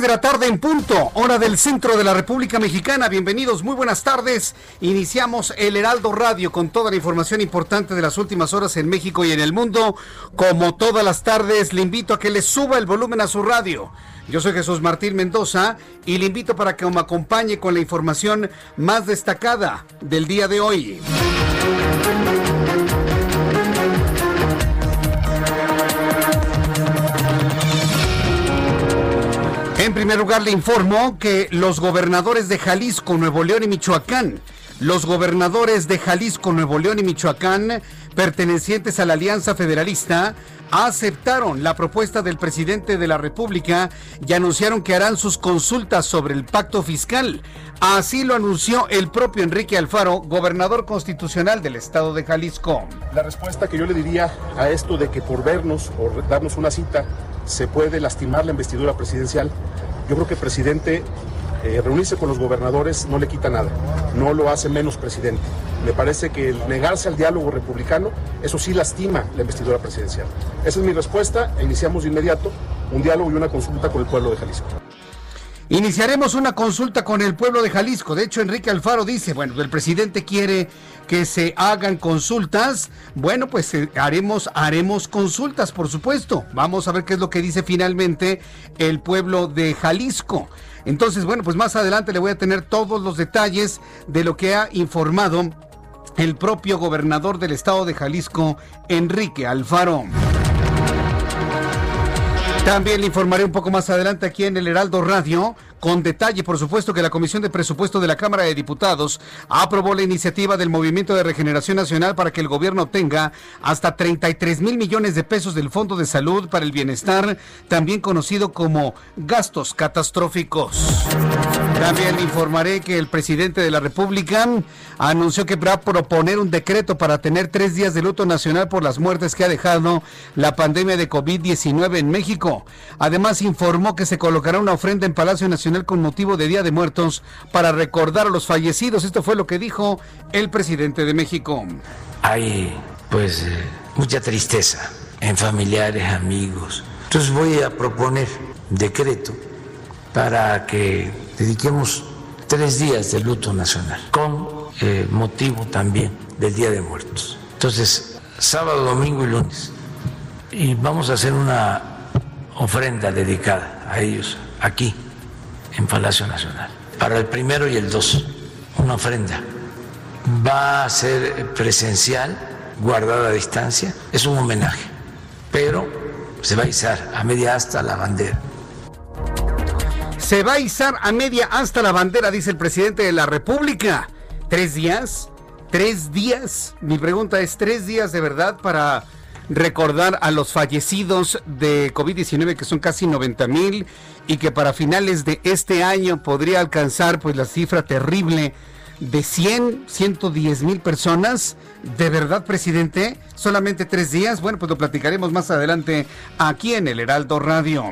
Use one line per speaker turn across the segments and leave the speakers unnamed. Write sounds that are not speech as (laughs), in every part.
6 de la tarde en punto, hora del centro de la República Mexicana. Bienvenidos, muy buenas tardes. Iniciamos el Heraldo Radio con toda la información importante de las últimas horas en México y en el mundo. Como todas las tardes, le invito a que le suba el volumen a su radio. Yo soy Jesús Martín Mendoza y le invito para que me acompañe con la información más destacada del día de hoy. En primer lugar, le informo que los gobernadores de Jalisco, Nuevo León y Michoacán, los gobernadores de Jalisco, Nuevo León y Michoacán, pertenecientes a la Alianza Federalista, aceptaron la propuesta del presidente de la República y anunciaron que harán sus consultas sobre el pacto fiscal. Así lo anunció el propio Enrique Alfaro, gobernador constitucional del estado de Jalisco.
La respuesta que yo le diría a esto de que por vernos o darnos una cita se puede lastimar la investidura presidencial, yo creo que el presidente eh, reunirse con los gobernadores no le quita nada, no lo hace menos presidente. Me parece que el negarse al diálogo republicano, eso sí lastima la investidura presidencial. Esa es mi respuesta e iniciamos de inmediato un diálogo y una consulta con el pueblo de Jalisco.
Iniciaremos una consulta con el pueblo de Jalisco. De hecho, Enrique Alfaro dice, bueno, el presidente quiere que se hagan consultas. Bueno, pues eh, haremos haremos consultas, por supuesto. Vamos a ver qué es lo que dice finalmente el pueblo de Jalisco. Entonces, bueno, pues más adelante le voy a tener todos los detalles de lo que ha informado el propio gobernador del estado de Jalisco, Enrique Alfaro. También le informaré un poco más adelante aquí en el Heraldo Radio, con detalle, por supuesto, que la Comisión de Presupuesto de la Cámara de Diputados aprobó la iniciativa del Movimiento de Regeneración Nacional para que el gobierno tenga hasta 33 mil millones de pesos del Fondo de Salud para el Bienestar, también conocido como gastos catastróficos. También informaré que el presidente de la República anunció que va a proponer un decreto para tener tres días de luto nacional por las muertes que ha dejado la pandemia de COVID-19 en México. Además, informó que se colocará una ofrenda en Palacio Nacional con motivo de Día de Muertos para recordar a los fallecidos. Esto fue lo que dijo el presidente de México.
Hay pues eh, mucha tristeza en familiares, amigos. Entonces voy a proponer decreto para que dediquemos tres días de luto nacional con eh, motivo también del Día de Muertos. Entonces, sábado, domingo y lunes. Y vamos a hacer una ofrenda dedicada a ellos aquí en Palacio Nacional. Para el primero y el dos, una ofrenda. Va a ser presencial, guardada a distancia, es un homenaje, pero se va a izar a media hasta la bandera.
Se va a izar a media hasta la bandera, dice el presidente de la República. ¿Tres días? ¿Tres días? Mi pregunta es, ¿tres días de verdad para recordar a los fallecidos de COVID-19, que son casi 90 mil, y que para finales de este año podría alcanzar pues la cifra terrible de 100, 110 mil personas. ¿De verdad, presidente? ¿Solamente tres días? Bueno, pues lo platicaremos más adelante aquí en el Heraldo Radio.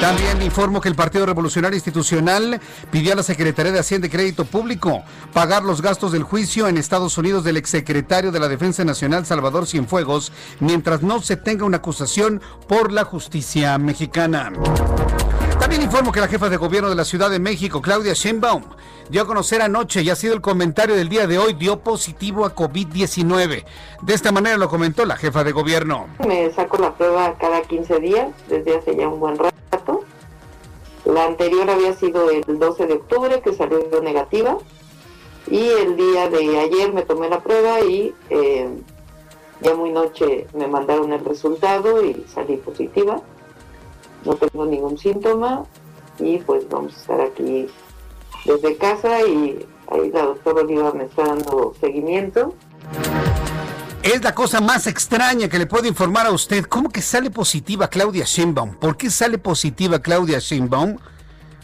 También informo que el Partido Revolucionario Institucional pidió a la Secretaría de Hacienda y Crédito Público pagar los gastos del juicio en Estados Unidos del exsecretario de la Defensa Nacional Salvador Cienfuegos mientras no se tenga una acusación por la justicia mexicana. También informo que la jefa de gobierno de la Ciudad de México, Claudia Sheinbaum, dio a conocer anoche y ha sido el comentario del día de hoy, dio positivo a COVID-19. De esta manera lo comentó la jefa de gobierno.
Me saco la prueba cada 15 días, desde hace ya un buen rato. La anterior había sido el 12 de octubre, que salió negativa. Y el día de ayer me tomé la prueba y eh, ya muy noche me mandaron el resultado y salí positiva no tengo ningún síntoma y pues vamos a estar aquí desde casa y ahí la doctora Oliva me está dando seguimiento.
Es la cosa más extraña que le puedo informar a usted. ¿Cómo que sale positiva Claudia Sheinbaum? ¿Por qué sale positiva Claudia Sheinbaum?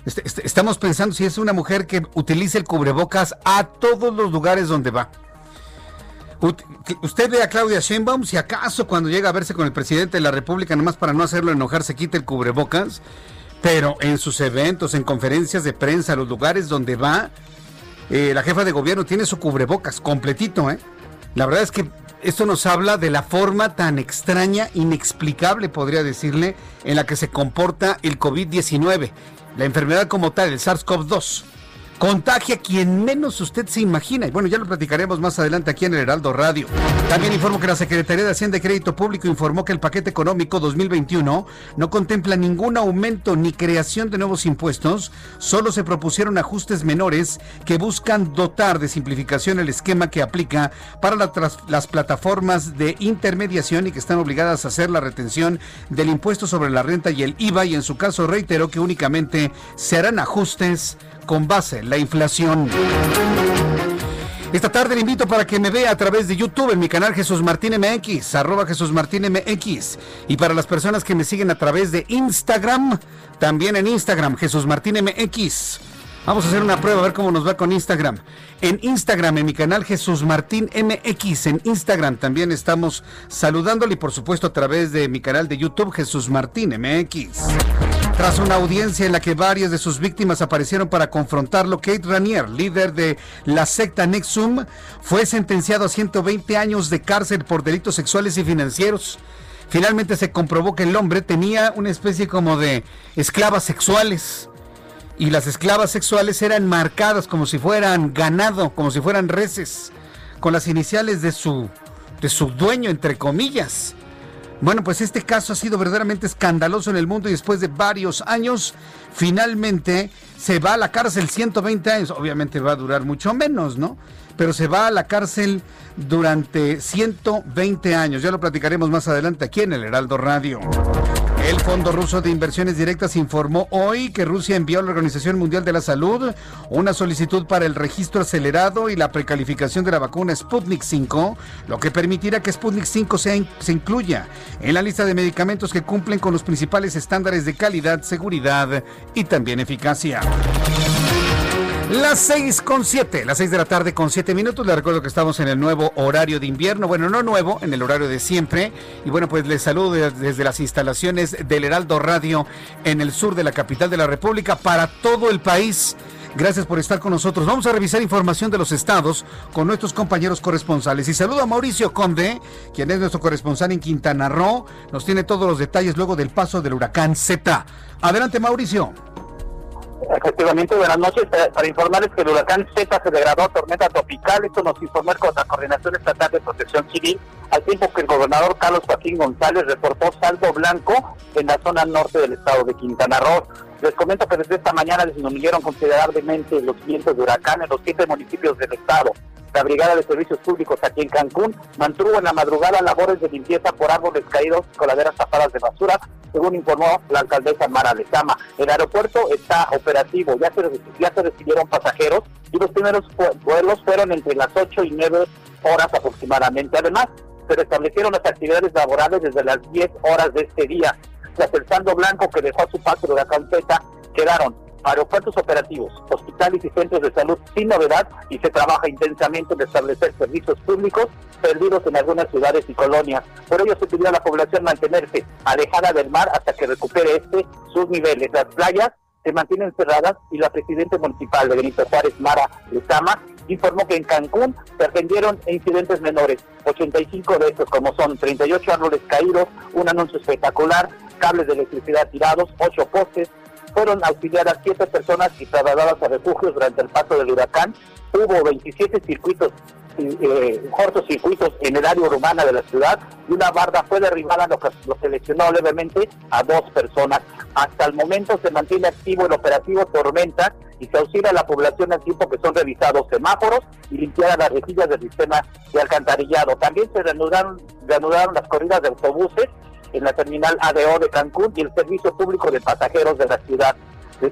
Este, este, estamos pensando si es una mujer que utiliza el cubrebocas a todos los lugares donde va. Usted ve a Claudia Sheinbaum, si acaso cuando llega a verse con el presidente de la República, nomás para no hacerlo enojar, se quita el cubrebocas, pero en sus eventos, en conferencias de prensa, los lugares donde va, eh, la jefa de gobierno tiene su cubrebocas completito, ¿eh? La verdad es que esto nos habla de la forma tan extraña, inexplicable, podría decirle, en la que se comporta el COVID-19, la enfermedad como tal, el SARS-CoV-2 contagia quien menos usted se imagina. Y bueno, ya lo platicaremos más adelante aquí en el Heraldo Radio. También informo que la Secretaría de Hacienda y Crédito Público informó que el paquete económico 2021 no contempla ningún aumento ni creación de nuevos impuestos, solo se propusieron ajustes menores que buscan dotar de simplificación el esquema que aplica para las plataformas de intermediación y que están obligadas a hacer la retención del impuesto sobre la renta y el IVA y en su caso reiteró que únicamente se harán ajustes con base la inflación. Esta tarde le invito para que me vea a través de YouTube en mi canal Jesús Martín MX, Jesús Martín MX. Y para las personas que me siguen a través de Instagram, también en Instagram, Jesús Martín MX. Vamos a hacer una prueba a ver cómo nos va con Instagram. En Instagram, en mi canal Jesús Martín MX, en Instagram también estamos saludándole y por supuesto a través de mi canal de YouTube Jesús Martín MX. Tras una audiencia en la que varias de sus víctimas aparecieron para confrontarlo, Kate Ranier, líder de la secta Nexum, fue sentenciado a 120 años de cárcel por delitos sexuales y financieros. Finalmente se comprobó que el hombre tenía una especie como de esclavas sexuales. Y las esclavas sexuales eran marcadas como si fueran ganado, como si fueran reses, con las iniciales de su, de su dueño, entre comillas. Bueno, pues este caso ha sido verdaderamente escandaloso en el mundo y después de varios años, finalmente se va a la cárcel 120 años. Obviamente va a durar mucho menos, ¿no? Pero se va a la cárcel durante 120 años. Ya lo platicaremos más adelante aquí en el Heraldo Radio. El Fondo Ruso de Inversiones Directas informó hoy que Rusia envió a la Organización Mundial de la Salud una solicitud para el registro acelerado y la precalificación de la vacuna Sputnik 5, lo que permitirá que Sputnik 5 se, se incluya en la lista de medicamentos que cumplen con los principales estándares de calidad, seguridad y también eficacia. Las seis con siete, las seis de la tarde con siete minutos. Les recuerdo que estamos en el nuevo horario de invierno. Bueno, no nuevo, en el horario de siempre. Y bueno, pues les saludo desde las instalaciones del Heraldo Radio en el sur de la capital de la República para todo el país. Gracias por estar con nosotros. Vamos a revisar información de los estados con nuestros compañeros corresponsales. Y saludo a Mauricio Conde, quien es nuestro corresponsal en Quintana Roo. Nos tiene todos los detalles luego del paso del huracán Z. Adelante, Mauricio.
Efectivamente, buenas noches. Para informarles que el huracán Z se degradó a tormenta tropical. Esto nos informó la Coordinación Estatal de Protección Civil, al tiempo que el gobernador Carlos Joaquín González reportó saldo blanco en la zona norte del estado de Quintana Roo. Les comento que desde esta mañana disminuyeron considerablemente los vientos de huracán en los siete municipios del estado. La Brigada de Servicios Públicos aquí en Cancún mantuvo en la madrugada labores de limpieza por árboles caídos y coladeras tapadas de basura, según informó la alcaldesa Mara Lezama. El aeropuerto está operativo, ya se, recibieron pasajeros y los primeros vuelos fueron entre las 8 y 9 horas aproximadamente. Además, se restablecieron las actividades laborales desde las 10 horas de este día. Tras el saldo blanco que dejó a su paso de la calceta, quedaron aeropuertos operativos, hospitales y centros de salud sin novedad y se trabaja intensamente en establecer servicios públicos perdidos en algunas ciudades y colonias. Por ello se pidió a la población mantenerse alejada del mar hasta que recupere este sus niveles. Las playas se mantienen cerradas y la presidenta municipal de Benito Juárez, Mara Lezama, informó que en Cancún se atendieron incidentes menores, 85 de estos como son 38 árboles caídos, un anuncio espectacular, cables de electricidad tirados, 8 postes, fueron auxiliadas 7 personas y trasladadas a refugios durante el paso del huracán, hubo 27 circuitos eh, cortocircuitos en el área urbana de la ciudad y una barda fue derribada, lo que seleccionó levemente a dos personas. Hasta el momento se mantiene activo el operativo Tormenta y se auxilia a la población al tiempo que son revisados semáforos y limpiadas las rejillas del sistema de alcantarillado. También se reanudaron, reanudaron las corridas de autobuses en la terminal ADO de Cancún y el servicio público de pasajeros de la ciudad. Les,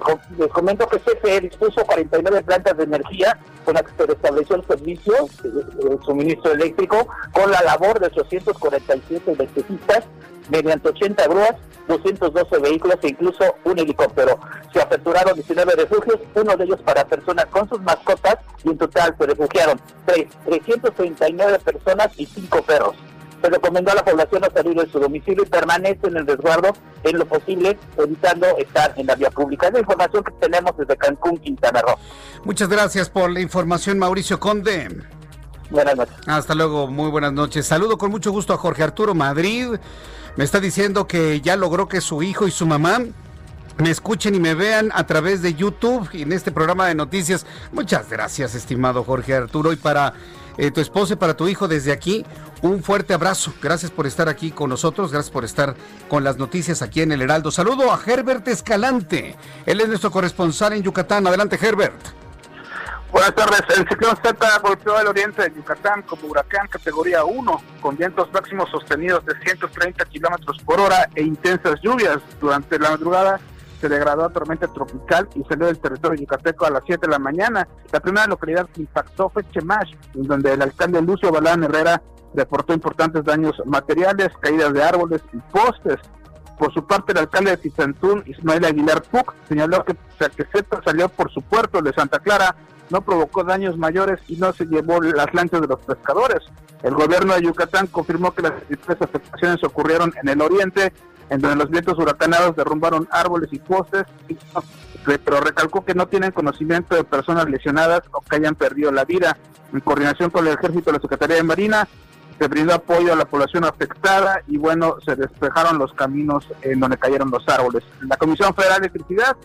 comento que CFE dispuso 49 plantas de energía con las que se restableció el servicio, el, suministro eléctrico, con la labor de 847 electricistas mediante 80 grúas, 212 vehículos e incluso un helicóptero. Se aperturaron 19 refugios, uno de ellos para personas con sus mascotas y en total se refugiaron 3, 339 personas y 5 perros se recomendó a la población no salir de su domicilio y permanece en el resguardo en lo posible, evitando estar en la vía pública. Es la información que tenemos desde Cancún, Quintana Roo.
Muchas gracias por la información, Mauricio Conde.
Buenas noches.
Hasta luego, muy buenas noches. Saludo con mucho gusto a Jorge Arturo Madrid. Me está diciendo que ya logró que su hijo y su mamá me escuchen y me vean a través de YouTube y en este programa de noticias. Muchas gracias, estimado Jorge Arturo. Y para eh, tu esposa y para tu hijo desde aquí, un fuerte abrazo. Gracias por estar aquí con nosotros, gracias por estar con las noticias aquí en el Heraldo. Saludo a Herbert Escalante. Él es nuestro corresponsal en Yucatán. Adelante, Herbert.
Buenas tardes. El ciclón Z golpeó el oriente de Yucatán como huracán categoría 1, con vientos máximos sostenidos de 130 kilómetros por hora e intensas lluvias. Durante la madrugada se degradó a tormenta tropical y salió del territorio yucateco a las 7 de la mañana. La primera localidad que impactó fue Chemash, donde el alcalde Lucio Balán Herrera reportó importantes daños materiales, caídas de árboles y postes. Por su parte, el alcalde de Tizantún, Ismael Aguilar Puc, señaló que Z salió por su puerto de Santa Clara, no provocó daños mayores y no se llevó las lanchas de los pescadores. El gobierno de Yucatán confirmó que las tres afectaciones ocurrieron en el oriente en donde los vientos huracanados derrumbaron árboles y postes, pero recalcó que no tienen conocimiento de personas lesionadas o que hayan perdido la vida. En coordinación con el Ejército y la Secretaría de Marina, se brindó apoyo a la población afectada y bueno, se despejaron los caminos en donde cayeron los árboles. La Comisión Federal de Electricidad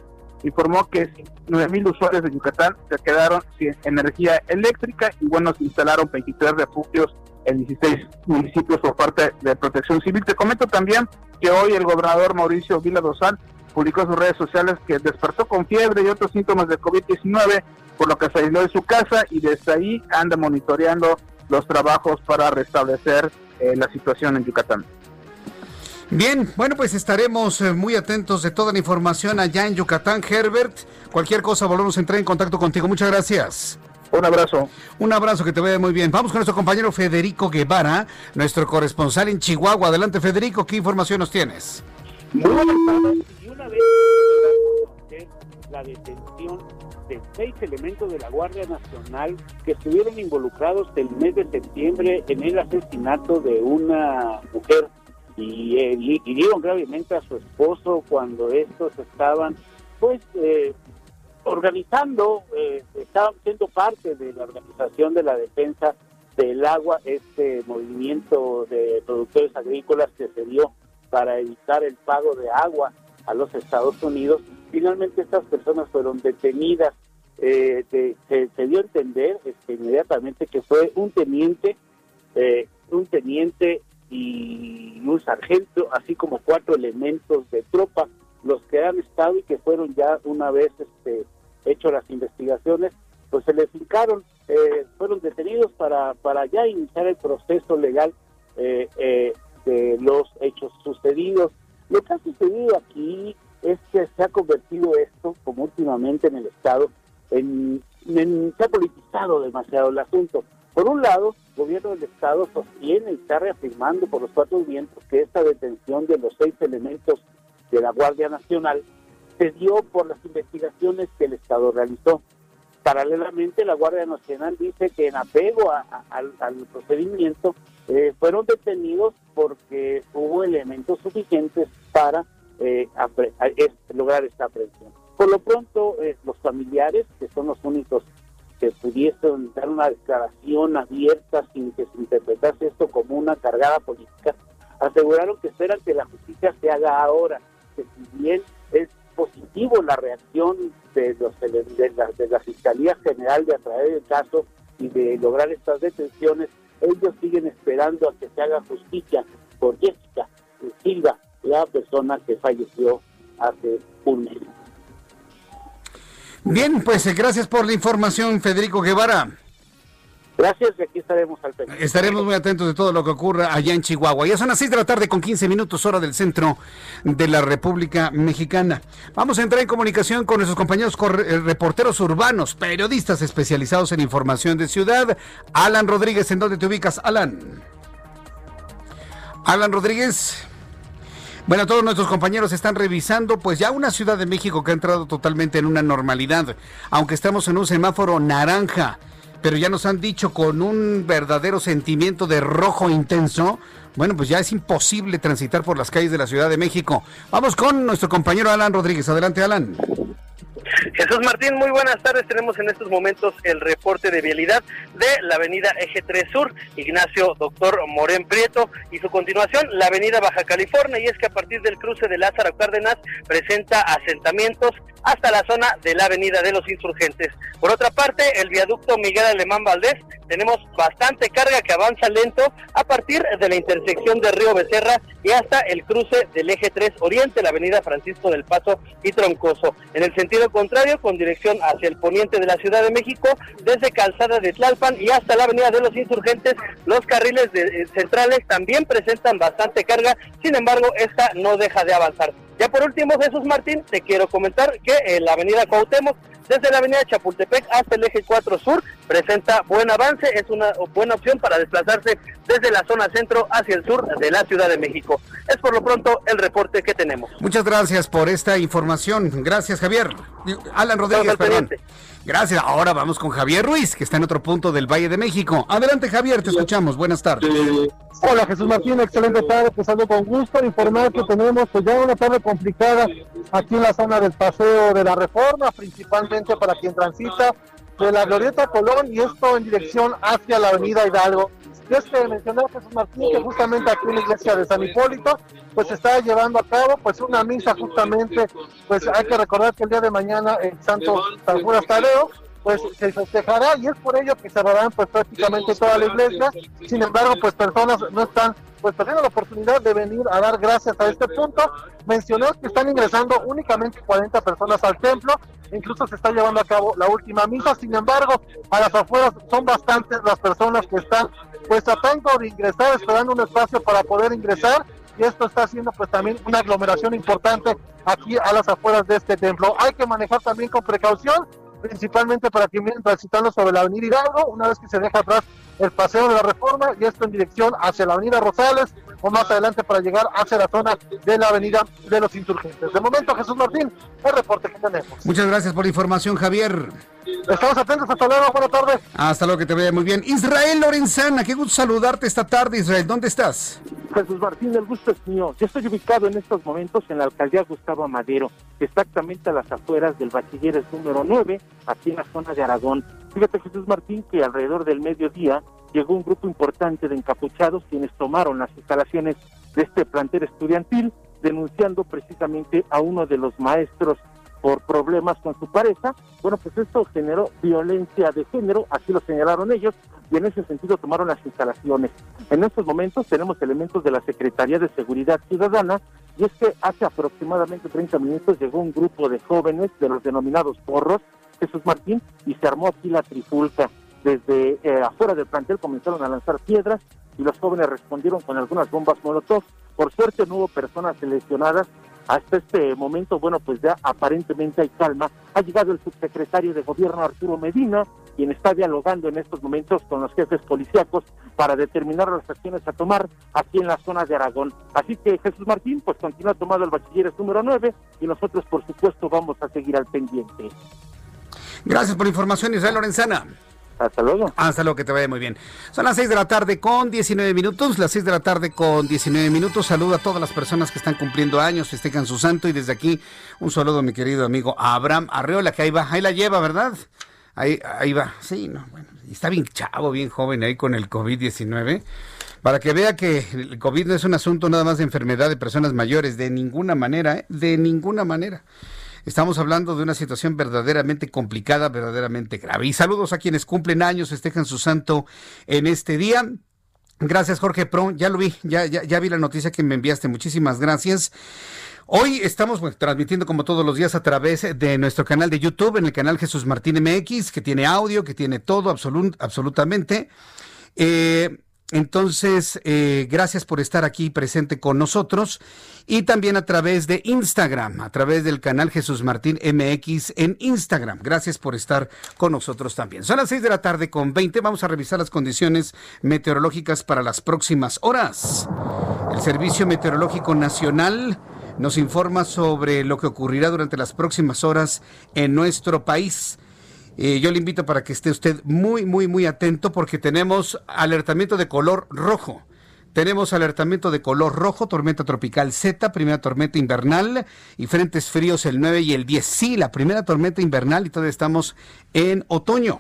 informó que 9.000 usuarios de Yucatán se quedaron sin energía eléctrica y bueno, se instalaron 23 refugios en 16 municipios por parte de Protección Civil. Te comento también que hoy el gobernador Mauricio Vila Dosal publicó en sus redes sociales que despertó con fiebre y otros síntomas de COVID-19, por lo que se aisló de su casa y desde ahí anda monitoreando los trabajos para restablecer eh, la situación en Yucatán.
Bien, bueno, pues estaremos eh, muy atentos de toda la información allá en Yucatán, Herbert. Cualquier cosa volvemos a entrar en contacto contigo. Muchas gracias.
Un abrazo.
Un abrazo, que te vaya muy bien. Vamos con nuestro compañero Federico Guevara, nuestro corresponsal en Chihuahua. Adelante, Federico, ¿qué información nos tienes?
Muy y una vez la detención de seis elementos de la Guardia Nacional que estuvieron involucrados el mes de septiembre en el asesinato de una mujer y eh, hirieron gravemente a su esposo cuando estos estaban pues eh, organizando, eh, siendo parte de la organización de la defensa del agua, este movimiento de productores agrícolas que se dio para evitar el pago de agua a los Estados Unidos. Finalmente estas personas fueron detenidas. Eh, se, dio a entender este, inmediatamente que fue un teniente, eh, un teniente y un sargento, así como cuatro elementos de tropa, los que han estado y que fueron ya una vez este, hecho las investigaciones, pues se les fincaron, eh, fueron detenidos para, para ya iniciar el proceso legal eh, eh, de los hechos sucedidos. Lo que ha sucedido aquí es que se ha convertido esto, como últimamente en el Estado, en, se ha politizado demasiado el asunto. Por un lado, el gobierno del Estado sostiene y está reafirmando por los cuatro vientos que esta detención de los seis elementos de la Guardia Nacional se dio por las investigaciones que el Estado realizó. Paralelamente, la Guardia Nacional dice que en apego al procedimiento eh, fueron detenidos porque hubo elementos suficientes para eh, lograr esta aprehensión. Por lo pronto, eh, los familiares, que son los únicos que pudiesen dar una declaración abierta sin que se interpretase esto como una cargada política, aseguraron que esperan que la justicia se haga ahora, que si bien es positivo la reacción de, los, de, la, de la Fiscalía General de atraer el caso y de lograr estas detenciones, ellos siguen esperando a que se haga justicia por Jessica Silva, la persona que falleció hace un mes.
Bien, pues eh, gracias por la información, Federico Guevara.
Gracias y aquí estaremos al pendiente.
Estaremos muy atentos de todo lo que ocurra allá en Chihuahua. Ya son las 6 de la tarde con 15 minutos hora del centro de la República Mexicana. Vamos a entrar en comunicación con nuestros compañeros eh, reporteros urbanos, periodistas especializados en información de ciudad. Alan Rodríguez, ¿en dónde te ubicas, Alan? Alan Rodríguez. Bueno, todos nuestros compañeros están revisando, pues ya una Ciudad de México que ha entrado totalmente en una normalidad, aunque estamos en un semáforo naranja pero ya nos han dicho con un verdadero sentimiento de rojo intenso, bueno, pues ya es imposible transitar por las calles de la Ciudad de México. Vamos con nuestro compañero Alan Rodríguez. Adelante, Alan.
Jesús Martín, muy buenas tardes. Tenemos en estos momentos el reporte de vialidad de la avenida Eje 3 Sur, Ignacio Doctor Morén Prieto, y su continuación, la avenida Baja California, y es que a partir del cruce de Lázaro Cárdenas presenta asentamientos hasta la zona de la avenida de los insurgentes. Por otra parte, el viaducto Miguel Alemán Valdés, tenemos bastante carga que avanza lento a partir de la intersección de Río Becerra y hasta el cruce del eje 3 Oriente, la avenida Francisco del Paso y Troncoso. En el sentido contrario, con dirección hacia el poniente de la Ciudad de México, desde Calzada de Tlalpan y hasta la avenida de los insurgentes, los carriles eh, centrales también presentan bastante carga, sin embargo, esta no deja de avanzar. Ya por último, Jesús Martín, te quiero comentar que en la avenida Cuauhtémoc, desde la avenida Chapultepec hasta el eje 4 Sur, presenta buen avance, es una buena opción para desplazarse desde la zona centro hacia el sur de la Ciudad de México. Es por lo pronto el reporte que tenemos.
Muchas gracias por esta información. Gracias, Javier. Alan Rodríguez, perdón. Gracias. Ahora vamos con Javier Ruiz, que está en otro punto del Valle de México. Adelante, Javier, te escuchamos. Buenas tardes.
Hola, Jesús Martín. Excelente tarde. Empezando con gusto informar que tenemos pues ya una tarde complicada aquí en la zona del Paseo de la Reforma, principalmente para quien transita de la Glorieta Colón y esto en dirección hacia la Avenida Hidalgo. Y es que mencionó Jesús Martín que justamente aquí en la iglesia de San Hipólito pues se está llevando a cabo pues una misa justamente, pues hay que recordar que el día de mañana el Santo San pues se festejará y es por ello que cerrarán pues prácticamente toda la iglesia. Sin embargo, pues personas no están pues perdiendo la oportunidad de venir a dar gracias a este punto. Mencionó que están ingresando únicamente 40 personas al templo, incluso se está llevando a cabo la última misa, sin embargo, a las afueras son bastantes las personas que están pues tratando de ingresar, esperando un espacio para poder ingresar y esto está haciendo pues también una aglomeración importante aquí a las afueras de este templo. Hay que manejar también con precaución, principalmente para quien viene transitando sobre la avenida Hidalgo, una vez que se deja atrás el paseo de la reforma y esto en dirección hacia la avenida Rosales o más adelante para llegar hacia la zona de la avenida de los insurgentes. De momento, Jesús Martín, el reporte que tenemos.
Muchas gracias por la información, Javier.
Estamos atentos, hasta luego, buenas tardes.
Hasta luego, que te vaya muy bien. Israel Lorenzana, qué gusto saludarte esta tarde, Israel. ¿Dónde estás?
Jesús Martín, el gusto es mío. Yo estoy ubicado en estos momentos en la alcaldía Gustavo Madero, exactamente a las afueras del bachilleres número 9, aquí en la zona de Aragón. Fíjate, Jesús Martín, que alrededor del mediodía llegó un grupo importante de encapuchados quienes tomaron las instalaciones de este plantel estudiantil, denunciando precisamente a uno de los maestros por problemas con su pareja. Bueno, pues esto generó violencia de género, así lo señalaron ellos, y en ese sentido tomaron las instalaciones. En estos momentos tenemos elementos de la Secretaría de Seguridad Ciudadana, y es que hace aproximadamente 30 minutos llegó un grupo de jóvenes de los denominados porros, Jesús Martín, y se armó aquí la trifulca. Desde eh, afuera del plantel comenzaron a lanzar piedras y los jóvenes respondieron con algunas bombas molotov. Por suerte no hubo personas lesionadas, hasta este momento, bueno, pues ya aparentemente hay calma. Ha llegado el subsecretario de gobierno Arturo Medina, quien está dialogando en estos momentos con los jefes policíacos para determinar las acciones a tomar aquí en la zona de Aragón. Así que Jesús Martín pues continúa tomando el bachilleres número 9 y nosotros por supuesto vamos a seguir al pendiente.
Gracias por la información, Israel Lorenzana.
Hasta luego.
Hasta luego, que te vaya muy bien. Son las 6 de la tarde con 19 minutos. Las 6 de la tarde con 19 minutos. Saludo a todas las personas que están cumpliendo años, festejan su santo. Y desde aquí, un saludo a mi querido amigo Abraham Arreola, que ahí va, ahí la lleva, ¿verdad? Ahí, ahí va. Sí, no, bueno. Está bien chavo, bien joven ahí con el COVID-19. Para que vea que el COVID no es un asunto nada más de enfermedad de personas mayores, de ninguna manera, ¿eh? de ninguna manera. Estamos hablando de una situación verdaderamente complicada, verdaderamente grave. Y saludos a quienes cumplen años, festejan su santo en este día. Gracias, Jorge Pro. Ya lo vi, ya vi la noticia que me enviaste. Muchísimas gracias. Hoy estamos transmitiendo como todos los días a través de nuestro canal de YouTube, en el canal Jesús Martín MX, que tiene audio, que tiene todo absolutamente. Eh, entonces, eh, gracias por estar aquí presente con nosotros y también a través de Instagram, a través del canal Jesús Martín MX en Instagram. Gracias por estar con nosotros también. Son las 6 de la tarde con 20. Vamos a revisar las condiciones meteorológicas para las próximas horas. El Servicio Meteorológico Nacional nos informa sobre lo que ocurrirá durante las próximas horas en nuestro país. Eh, yo le invito para que esté usted muy, muy, muy atento porque tenemos alertamiento de color rojo. Tenemos alertamiento de color rojo, tormenta tropical Z, primera tormenta invernal y frentes fríos el 9 y el 10. Sí, la primera tormenta invernal y todavía estamos en otoño.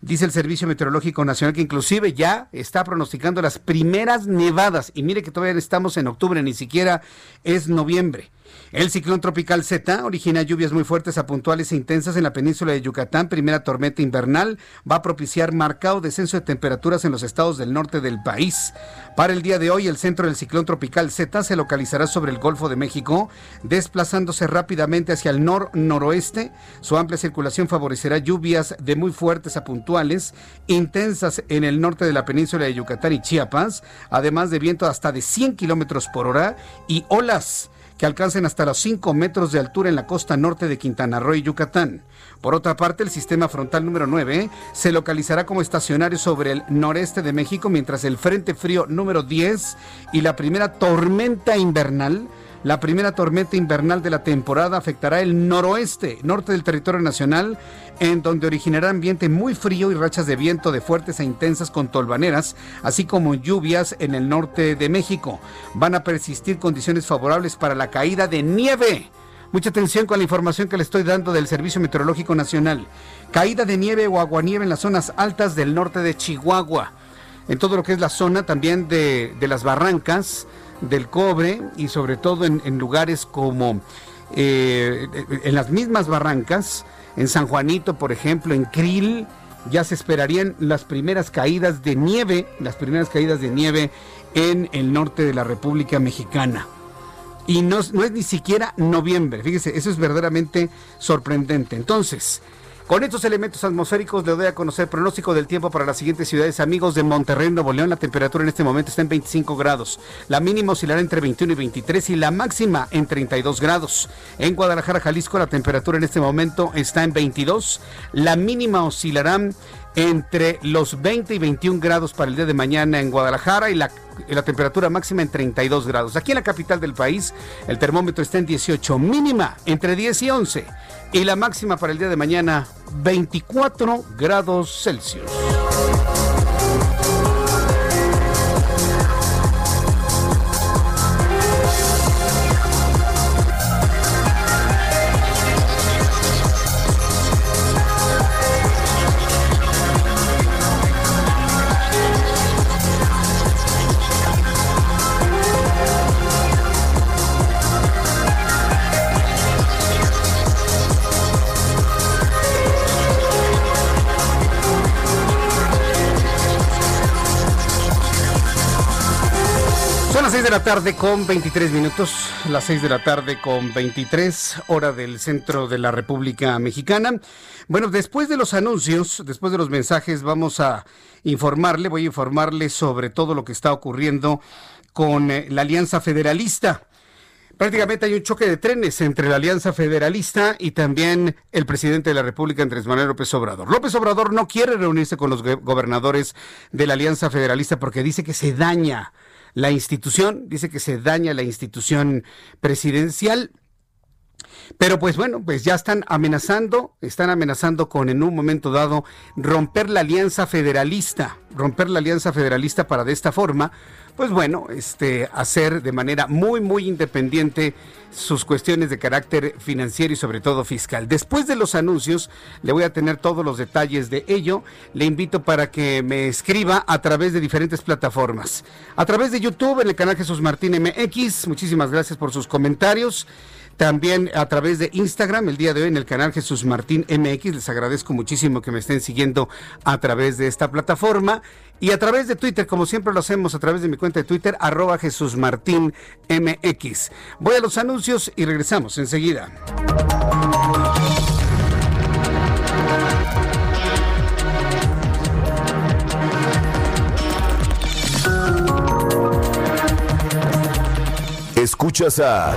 Dice el Servicio Meteorológico Nacional que inclusive ya está pronosticando las primeras nevadas. Y mire que todavía estamos en octubre, ni siquiera es noviembre. El ciclón tropical Z origina lluvias muy fuertes a puntuales e intensas en la península de Yucatán, primera tormenta invernal, va a propiciar marcado descenso de temperaturas en los estados del norte del país. Para el día de hoy, el centro del ciclón tropical Z se localizará sobre el Golfo de México, desplazándose rápidamente hacia el nor-noroeste. Su amplia circulación favorecerá lluvias de muy fuertes a puntuales, intensas en el norte de la península de Yucatán y Chiapas, además de viento hasta de 100 kilómetros por hora y olas que alcancen hasta los 5 metros de altura en la costa norte de Quintana Roo y Yucatán. Por otra parte, el sistema frontal número 9 se localizará como estacionario sobre el noreste de México, mientras el frente frío número 10 y la primera tormenta invernal la primera tormenta invernal de la temporada afectará el noroeste, norte del territorio nacional, en donde originará ambiente muy frío y rachas de viento de fuertes e intensas con tolvaneras, así como lluvias en el norte de México. Van a persistir condiciones favorables para la caída de nieve. Mucha atención con la información que le estoy dando del Servicio Meteorológico Nacional. Caída de nieve o aguanieve en las zonas altas del norte de Chihuahua. En todo lo que es la zona también de, de las barrancas, del cobre y sobre todo en, lugares como eh, en las mismas barrancas, en San Juanito, por ejemplo, en Krill, ya se esperarían las primeras caídas de nieve, las primeras caídas de nieve en el norte de la República Mexicana. Y no, no es ni siquiera noviembre, fíjese, eso es verdaderamente sorprendente. Entonces, con estos elementos atmosféricos le doy a conocer pronóstico del tiempo para las siguientes ciudades. Amigos de Monterrey, Nuevo León, la temperatura en este momento está en 25 grados. La mínima oscilará entre 21 y 23 y la máxima en 32 grados. En Guadalajara, Jalisco, la temperatura en este momento está en 22. La mínima oscilará entre los 20 y 21 grados para el día de mañana en Guadalajara y la, temperatura máxima en 32 grados. Aquí en la capital del país el termómetro está en 18, mínima entre 10 y 11 y la máxima para el día de mañana 24 grados Celsius. La tarde con 23 minutos, las 6 de la tarde con 23, hora del centro de la República Mexicana. Bueno, después de los anuncios, después de los mensajes, vamos a informarle, voy a informarle sobre todo lo que está ocurriendo con eh, la Alianza Federalista. Prácticamente hay un choque de trenes entre la Alianza Federalista y también el presidente de la República, Andrés Manuel López Obrador. López Obrador no quiere reunirse con los gobernadores de la Alianza Federalista porque dice que se daña la institución, dice que se daña la institución presidencial. Pero pues bueno, pues ya están amenazando, están amenazando con en un momento dado romper la alianza federalista, romper la alianza federalista para de esta forma, pues bueno, este hacer de manera muy muy independiente sus cuestiones de carácter financiero y sobre todo fiscal. Después de los anuncios, le voy a tener todos los detalles de ello. Le invito para que me escriba a través de diferentes plataformas. A través de YouTube en el canal Jesús Martín MX. Muchísimas gracias por sus comentarios. También a través de Instagram, el día de hoy en el canal Jesús Martín MX. Les agradezco muchísimo que me estén siguiendo a través de esta plataforma. Y a través de Twitter, como siempre lo hacemos, a través de mi cuenta de Twitter, arroba Jesús Martín MX. Voy a los anuncios y regresamos enseguida.
Escuchas a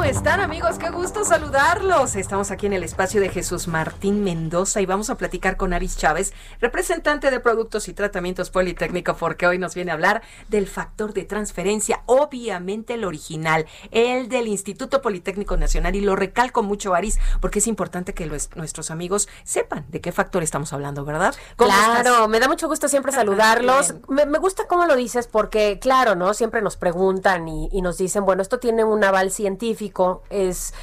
¿Cómo están amigos? Qué gusto saludarlos. Estamos aquí en el espacio de Jesús Martín Mendoza y vamos a platicar con Aris Chávez, representante de Productos y Tratamientos Politécnico, porque hoy nos viene a hablar del factor de transferencia, obviamente el original, el del Instituto Politécnico Nacional. Y lo recalco mucho, Aris, porque es importante que nuestros amigos sepan de qué factor estamos hablando, ¿verdad?
Claro, me da mucho gusto siempre (laughs) saludarlos. Me, gusta cómo lo dices, porque claro, ¿no? Siempre nos preguntan y, y nos dicen, bueno, esto tiene un aval científico es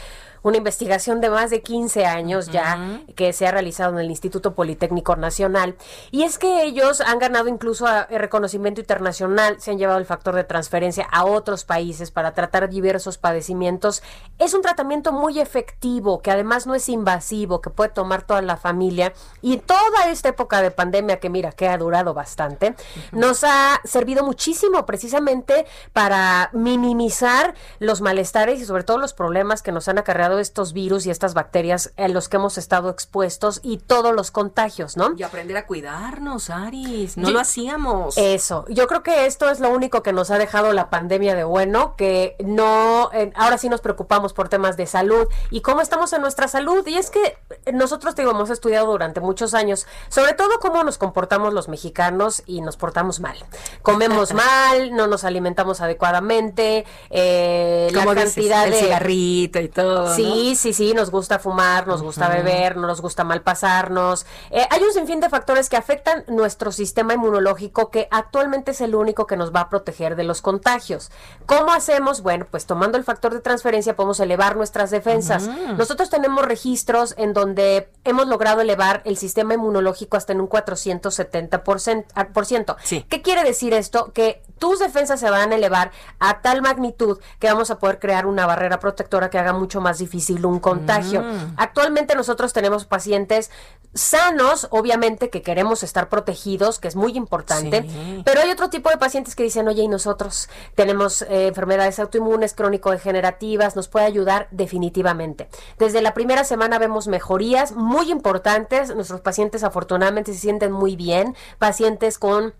una investigación de más de 15 años ya que se ha realizado en el Instituto Politécnico Nacional. Y es que ellos han ganado incluso reconocimiento internacional, se han llevado el factor de transferencia a otros países para tratar diversos padecimientos. Es un tratamiento muy efectivo, que además no es invasivo, que puede tomar toda la familia. Y toda esta época de pandemia, que mira, que ha durado bastante, nos ha servido muchísimo precisamente para minimizar los malestares y sobre todo los problemas que nos han acarreado estos virus y estas bacterias en los que hemos estado expuestos y todos los contagios, ¿no?
Y aprender a cuidarnos, Aris, no lo hacíamos.
Eso, yo creo que esto es lo único que nos ha dejado la pandemia de bueno, que no, ahora sí nos preocupamos por temas de salud y cómo estamos en nuestra salud. Y es que nosotros, te hemos estudiado durante muchos años, sobre todo cómo nos comportamos los mexicanos y nos portamos mal. Comemos (laughs) mal, no nos alimentamos adecuadamente, eh, la cantidad
de... cigarrito y todo.
Sí, sí, sí, nos gusta fumar, nos gusta beber, no nos gusta malpasarnos. Eh, hay un sinfín de factores que afectan nuestro sistema inmunológico que actualmente es el único que nos va a proteger de los contagios. ¿Cómo hacemos? Bueno, pues tomando el factor de transferencia podemos elevar nuestras defensas. Nosotros tenemos registros en donde hemos logrado elevar el sistema inmunológico hasta en un 470%. Por ciento. ¿Qué quiere decir esto? Que tus defensas se van a elevar a tal magnitud que vamos a poder crear una barrera protectora que haga mucho más difícil un contagio. Mm. Actualmente nosotros tenemos pacientes sanos, obviamente que queremos estar protegidos, que es muy importante, pero hay otro tipo de pacientes que dicen, oye, y nosotros tenemos eh, enfermedades autoinmunes, crónico-degenerativas, nos puede ayudar definitivamente. Desde la primera semana vemos mejorías muy importantes, nuestros pacientes afortunadamente se sienten muy bien, pacientes con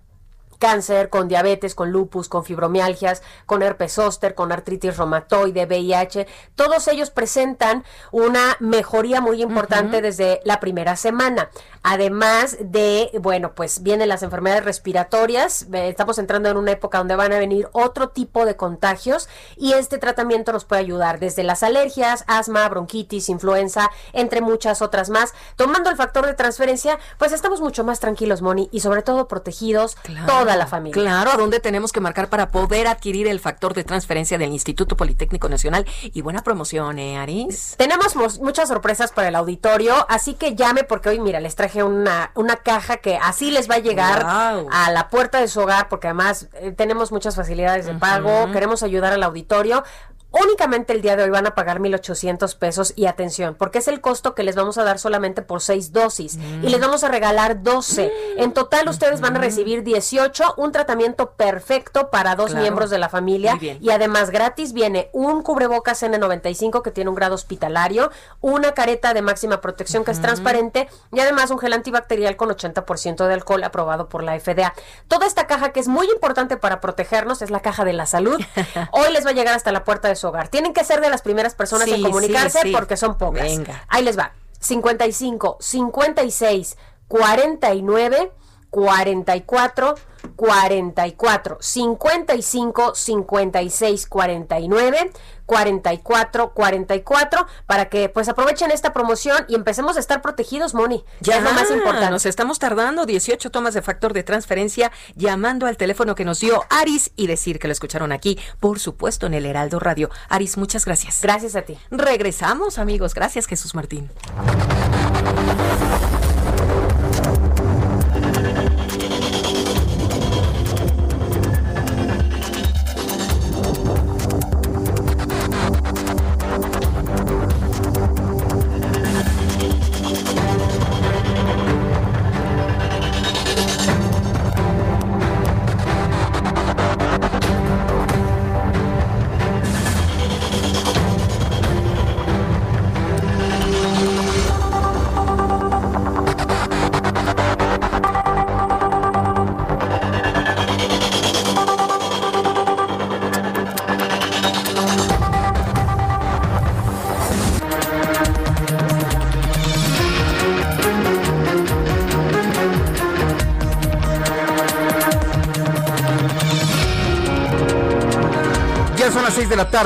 cáncer, con diabetes, con lupus, con fibromialgias, con herpes zóster, con artritis reumatoide, VIH, todos ellos presentan una mejoría muy importante desde la primera semana. Además de, bueno, pues vienen las enfermedades respiratorias, estamos entrando en una época donde van a venir otro tipo de contagios y este tratamiento nos puede ayudar desde las alergias, asma, bronquitis, influenza, entre muchas otras más. Tomando el factor de transferencia, pues estamos mucho más tranquilos, Moni, y sobre todo protegidos toda la familia.
Claro, ¿a dónde tenemos que marcar para poder adquirir el factor de transferencia del Instituto Politécnico Nacional? Y buena promoción, ¿eh, Aris?
Tenemos muchas sorpresas para el auditorio, así que llame porque hoy, mira, les traje una, una caja que así les va a llegar a la puerta de su hogar, porque además eh, tenemos muchas facilidades de pago, queremos ayudar al auditorio. Únicamente el día de hoy van a pagar 1,800 pesos y atención, porque es el costo que les vamos a dar solamente por seis dosis y les vamos a regalar 12. En total ustedes van a recibir 18, un tratamiento perfecto para dos miembros de la familia y además gratis viene un cubrebocas N95 que tiene un grado hospitalario, una careta de máxima protección que es transparente y además un gel antibacterial con 80% de alcohol aprobado por la FDA. Toda esta caja que es muy importante para protegernos es la caja de la salud. (laughs) Hoy les va a llegar hasta la puerta de su hogar. Tienen que ser de las primeras personas en comunicarse porque son pocas. Venga. Ahí les va. 55 56 49 44 44 55 56 49 44 44 para que pues aprovechen esta promoción y empecemos a estar protegidos, Moni.
Ya es lo más importante. Nos estamos tardando 18 tomas de factor de transferencia llamando al teléfono que nos dio Aris y decir que lo escucharon aquí, por supuesto en el Heraldo Radio. Aris, muchas gracias.
Gracias a ti.
Regresamos, amigos. Gracias, Jesús Martín.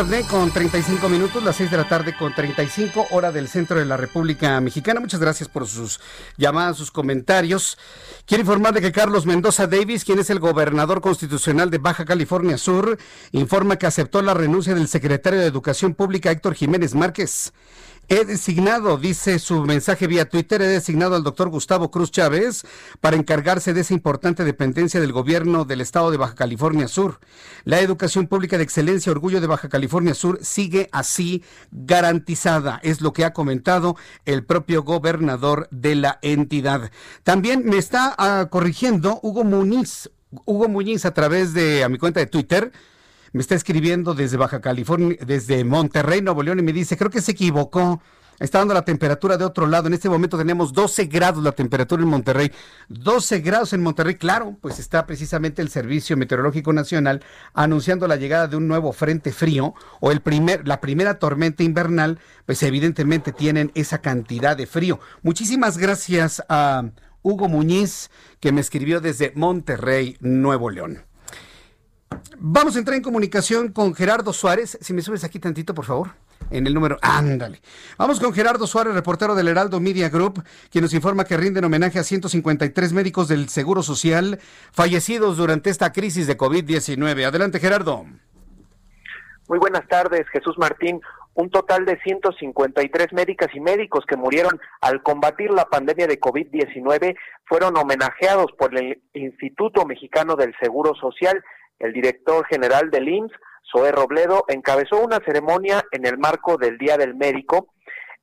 Tarde con 35 minutos, las 6 de la tarde con 35, hora del centro de la República Mexicana. Muchas gracias por sus llamadas, sus comentarios. Quiero informar de que Carlos Mendoza Davis, quien es el gobernador constitucional de Baja California Sur, informa que aceptó la renuncia del secretario de Educación Pública Héctor Jiménez Márquez. He designado, dice su mensaje vía Twitter, he designado al doctor Gustavo Cruz Chávez para encargarse de esa importante dependencia del gobierno del estado de Baja California Sur. La educación pública de excelencia, orgullo de Baja California Sur, sigue así garantizada, es lo que ha comentado el propio gobernador de la entidad. También me está ah, corrigiendo Hugo Muñiz, Hugo Muñiz a través de a mi cuenta de Twitter me está escribiendo desde Baja California, desde Monterrey, Nuevo León, y me dice, creo que se equivocó. Está dando la temperatura de otro lado. En este momento tenemos 12 grados la temperatura en Monterrey. 12 grados en Monterrey. Claro, pues está precisamente el Servicio Meteorológico Nacional anunciando la llegada de un nuevo frente frío o el primer, la primera tormenta invernal, pues evidentemente tienen esa cantidad de frío. Muchísimas gracias a Hugo Muñiz que me escribió desde Monterrey, Nuevo León. Vamos a entrar en comunicación con Gerardo Suárez. Si me subes aquí tantito, por favor. En el número. Ándale. Vamos con Gerardo Suárez, reportero del Heraldo Media Group, quien nos informa que rinden homenaje a 153 médicos del Seguro Social fallecidos durante esta crisis de COVID-19. Adelante, Gerardo.
Muy buenas tardes, Jesús Martín. Un total de 153 médicas y médicos que murieron al combatir la pandemia de COVID-19 fueron homenajeados por el Instituto Mexicano del Seguro Social el director general del IMSS, Zoé Robledo, encabezó una ceremonia en el marco del Día del Médico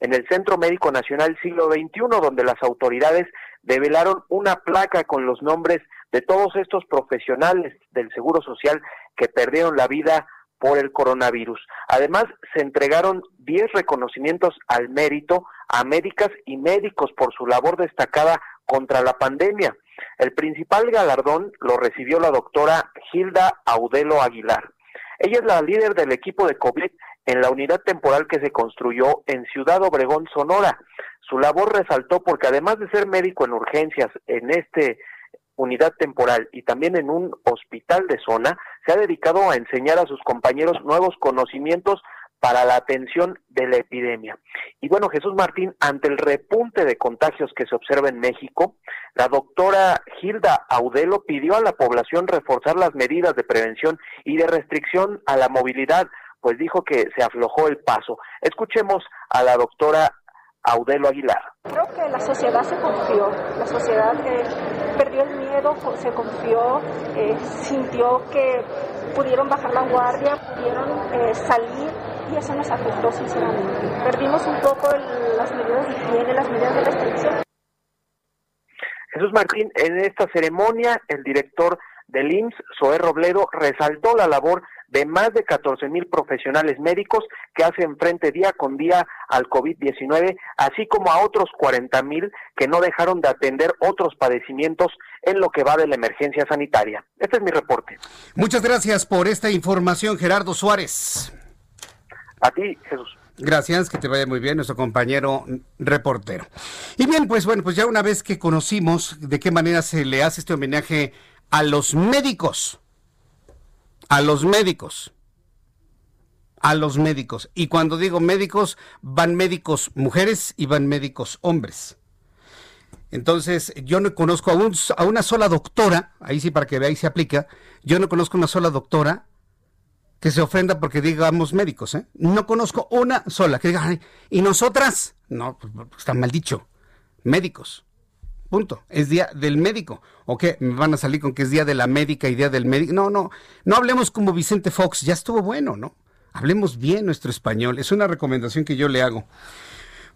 en el Centro Médico Nacional Siglo XXI, donde las autoridades develaron una placa con los nombres de todos estos profesionales del Seguro Social que perdieron la vida por el coronavirus. Además, se entregaron 10 reconocimientos al mérito a médicas y médicos por su labor destacada contra la pandemia. El principal galardón lo recibió la doctora Hilda Audelo Aguilar. Ella es la líder del equipo de COVID en la unidad temporal que se construyó en Ciudad Obregón, Sonora. Su labor resaltó porque además de ser médico en urgencias en este unidad temporal y también en un hospital de zona, se ha dedicado a enseñar a sus compañeros nuevos conocimientos para la atención de la epidemia. Y bueno, Jesús Martín, ante el repunte de contagios que se observa en México, la doctora Hilda Audelo pidió a la población reforzar las medidas de prevención y de restricción a la movilidad, pues dijo que se aflojó el paso. Escuchemos a la doctora Audelo Aguilar.
Creo que la sociedad se confió, la sociedad perdió el miedo, se confió, eh, sintió que pudieron bajar la guardia, pudieron eh, salir y eso nos afectó sinceramente. Perdimos un poco las medidas de higiene, las medidas de restricción.
Jesús Martín, en esta ceremonia el director del IMSS, Zoé Robledo, resaltó la labor de más de 14 mil profesionales médicos que hacen frente día con día al COVID-19, así como a otros 40 mil que no dejaron de atender otros padecimientos en lo que va de la emergencia sanitaria. Este es mi reporte.
Muchas gracias por esta información, Gerardo Suárez.
A ti, Jesús.
Gracias, que te vaya muy bien, nuestro compañero reportero. Y bien, pues bueno, pues ya una vez que conocimos de qué manera se le hace este homenaje a los médicos, a los médicos, a los médicos. Y cuando digo médicos, van médicos mujeres y van médicos hombres. Entonces, yo no conozco a, un, a una sola doctora, ahí sí para que veáis se aplica, yo no conozco una sola doctora que se ofenda porque digamos médicos, ¿eh? No conozco una sola que diga, ¿y nosotras? No, pues, pues, está mal dicho. Médicos. Punto. Es día del médico. ¿O qué? ¿Me van a salir con que es día de la médica y día del médico? No, no. No hablemos como Vicente Fox. Ya estuvo bueno, ¿no? Hablemos bien nuestro español. Es una recomendación que yo le hago.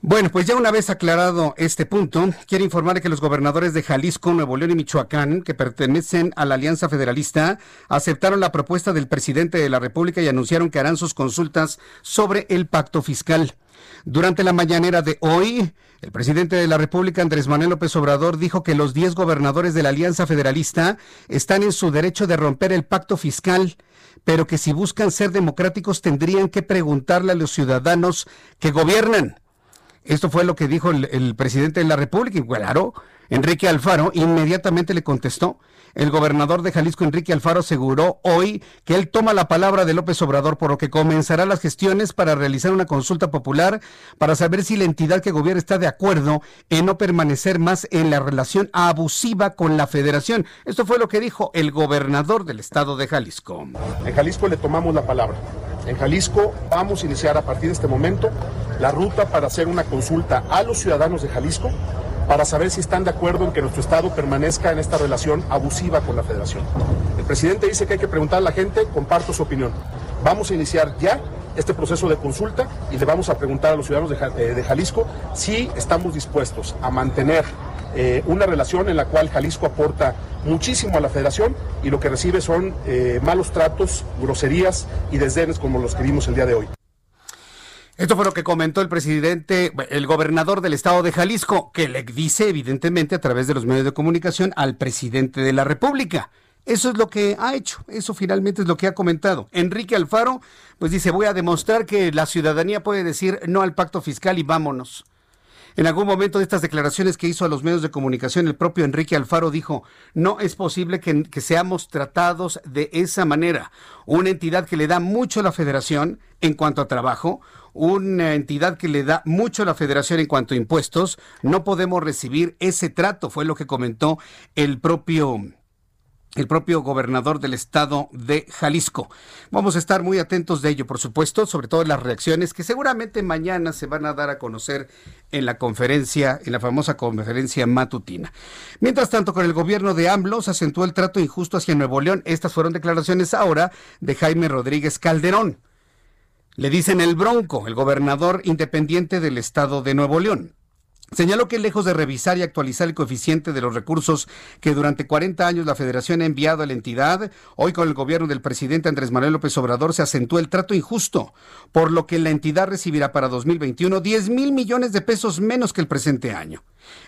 Bueno, pues ya una vez aclarado este punto, quiero informar que los gobernadores de Jalisco, Nuevo León y Michoacán, que pertenecen a la Alianza Federalista, aceptaron la propuesta del presidente de la República y anunciaron que harán sus consultas sobre el pacto fiscal. Durante la mañanera de hoy, el presidente de la República, Andrés Manuel López Obrador, dijo que los 10 gobernadores de la Alianza Federalista están en su derecho de romper el pacto fiscal, pero que si buscan ser democráticos tendrían que preguntarle a los ciudadanos que gobiernan esto fue lo que dijo el, presidente de la República y claro, Enrique Alfaro inmediatamente le contestó. El gobernador de Jalisco, Enrique Alfaro, aseguró hoy que él toma la palabra de López Obrador, por lo que comenzará las gestiones para realizar una consulta popular para saber si la entidad que gobierna está de acuerdo en no permanecer más en la relación abusiva con la federación. Esto fue lo que dijo el gobernador del estado de Jalisco.
En Jalisco le tomamos la palabra. En Jalisco vamos a iniciar a partir de este momento la ruta para hacer una consulta a los ciudadanos de Jalisco para saber si están de acuerdo en que nuestro Estado permanezca en esta relación abusiva con la Federación. El presidente dice que hay que preguntar a la gente, comparto su opinión. Vamos a iniciar ya este proceso de consulta y le vamos a preguntar a los ciudadanos de, eh, Jalisco si estamos dispuestos a mantener eh, una relación en la cual Jalisco aporta muchísimo a la federación y lo que recibe son eh, malos tratos, groserías y desdenes como los que vimos el día de hoy.
Esto fue lo que comentó el presidente, el gobernador del estado de Jalisco, que le dice evidentemente a través de los medios de comunicación al presidente de la República. Eso es lo que ha hecho, eso finalmente es lo que ha comentado. Enrique Alfaro, pues dice, voy a demostrar que la ciudadanía puede decir no al pacto fiscal y vámonos. En algún momento de estas declaraciones que hizo a los medios de comunicación, el propio Enrique Alfaro dijo, no es posible que, seamos tratados de esa manera. Una entidad que le da mucho a la federación en cuanto a trabajo, una entidad que le da mucho a la federación en cuanto a impuestos, no podemos recibir ese trato, fue lo que comentó el propio el propio gobernador del estado de Jalisco. Vamos a estar muy atentos de ello, por supuesto, sobre todo las reacciones que seguramente mañana se van a dar a conocer en la conferencia, en la famosa conferencia matutina. Mientras tanto, con el gobierno de AMLO se acentuó el trato injusto hacia Nuevo León. Estas fueron declaraciones ahora de Jaime Rodríguez Calderón. Le dicen el Bronco, el gobernador independiente del estado de Nuevo León. Señaló que lejos de revisar y actualizar el coeficiente de los recursos que durante 40 años la Federación ha enviado a la entidad, hoy con el gobierno del presidente Andrés Manuel López Obrador se acentúa el trato injusto, por lo que la entidad recibirá para 2021 10 mil millones de pesos menos que el presente año.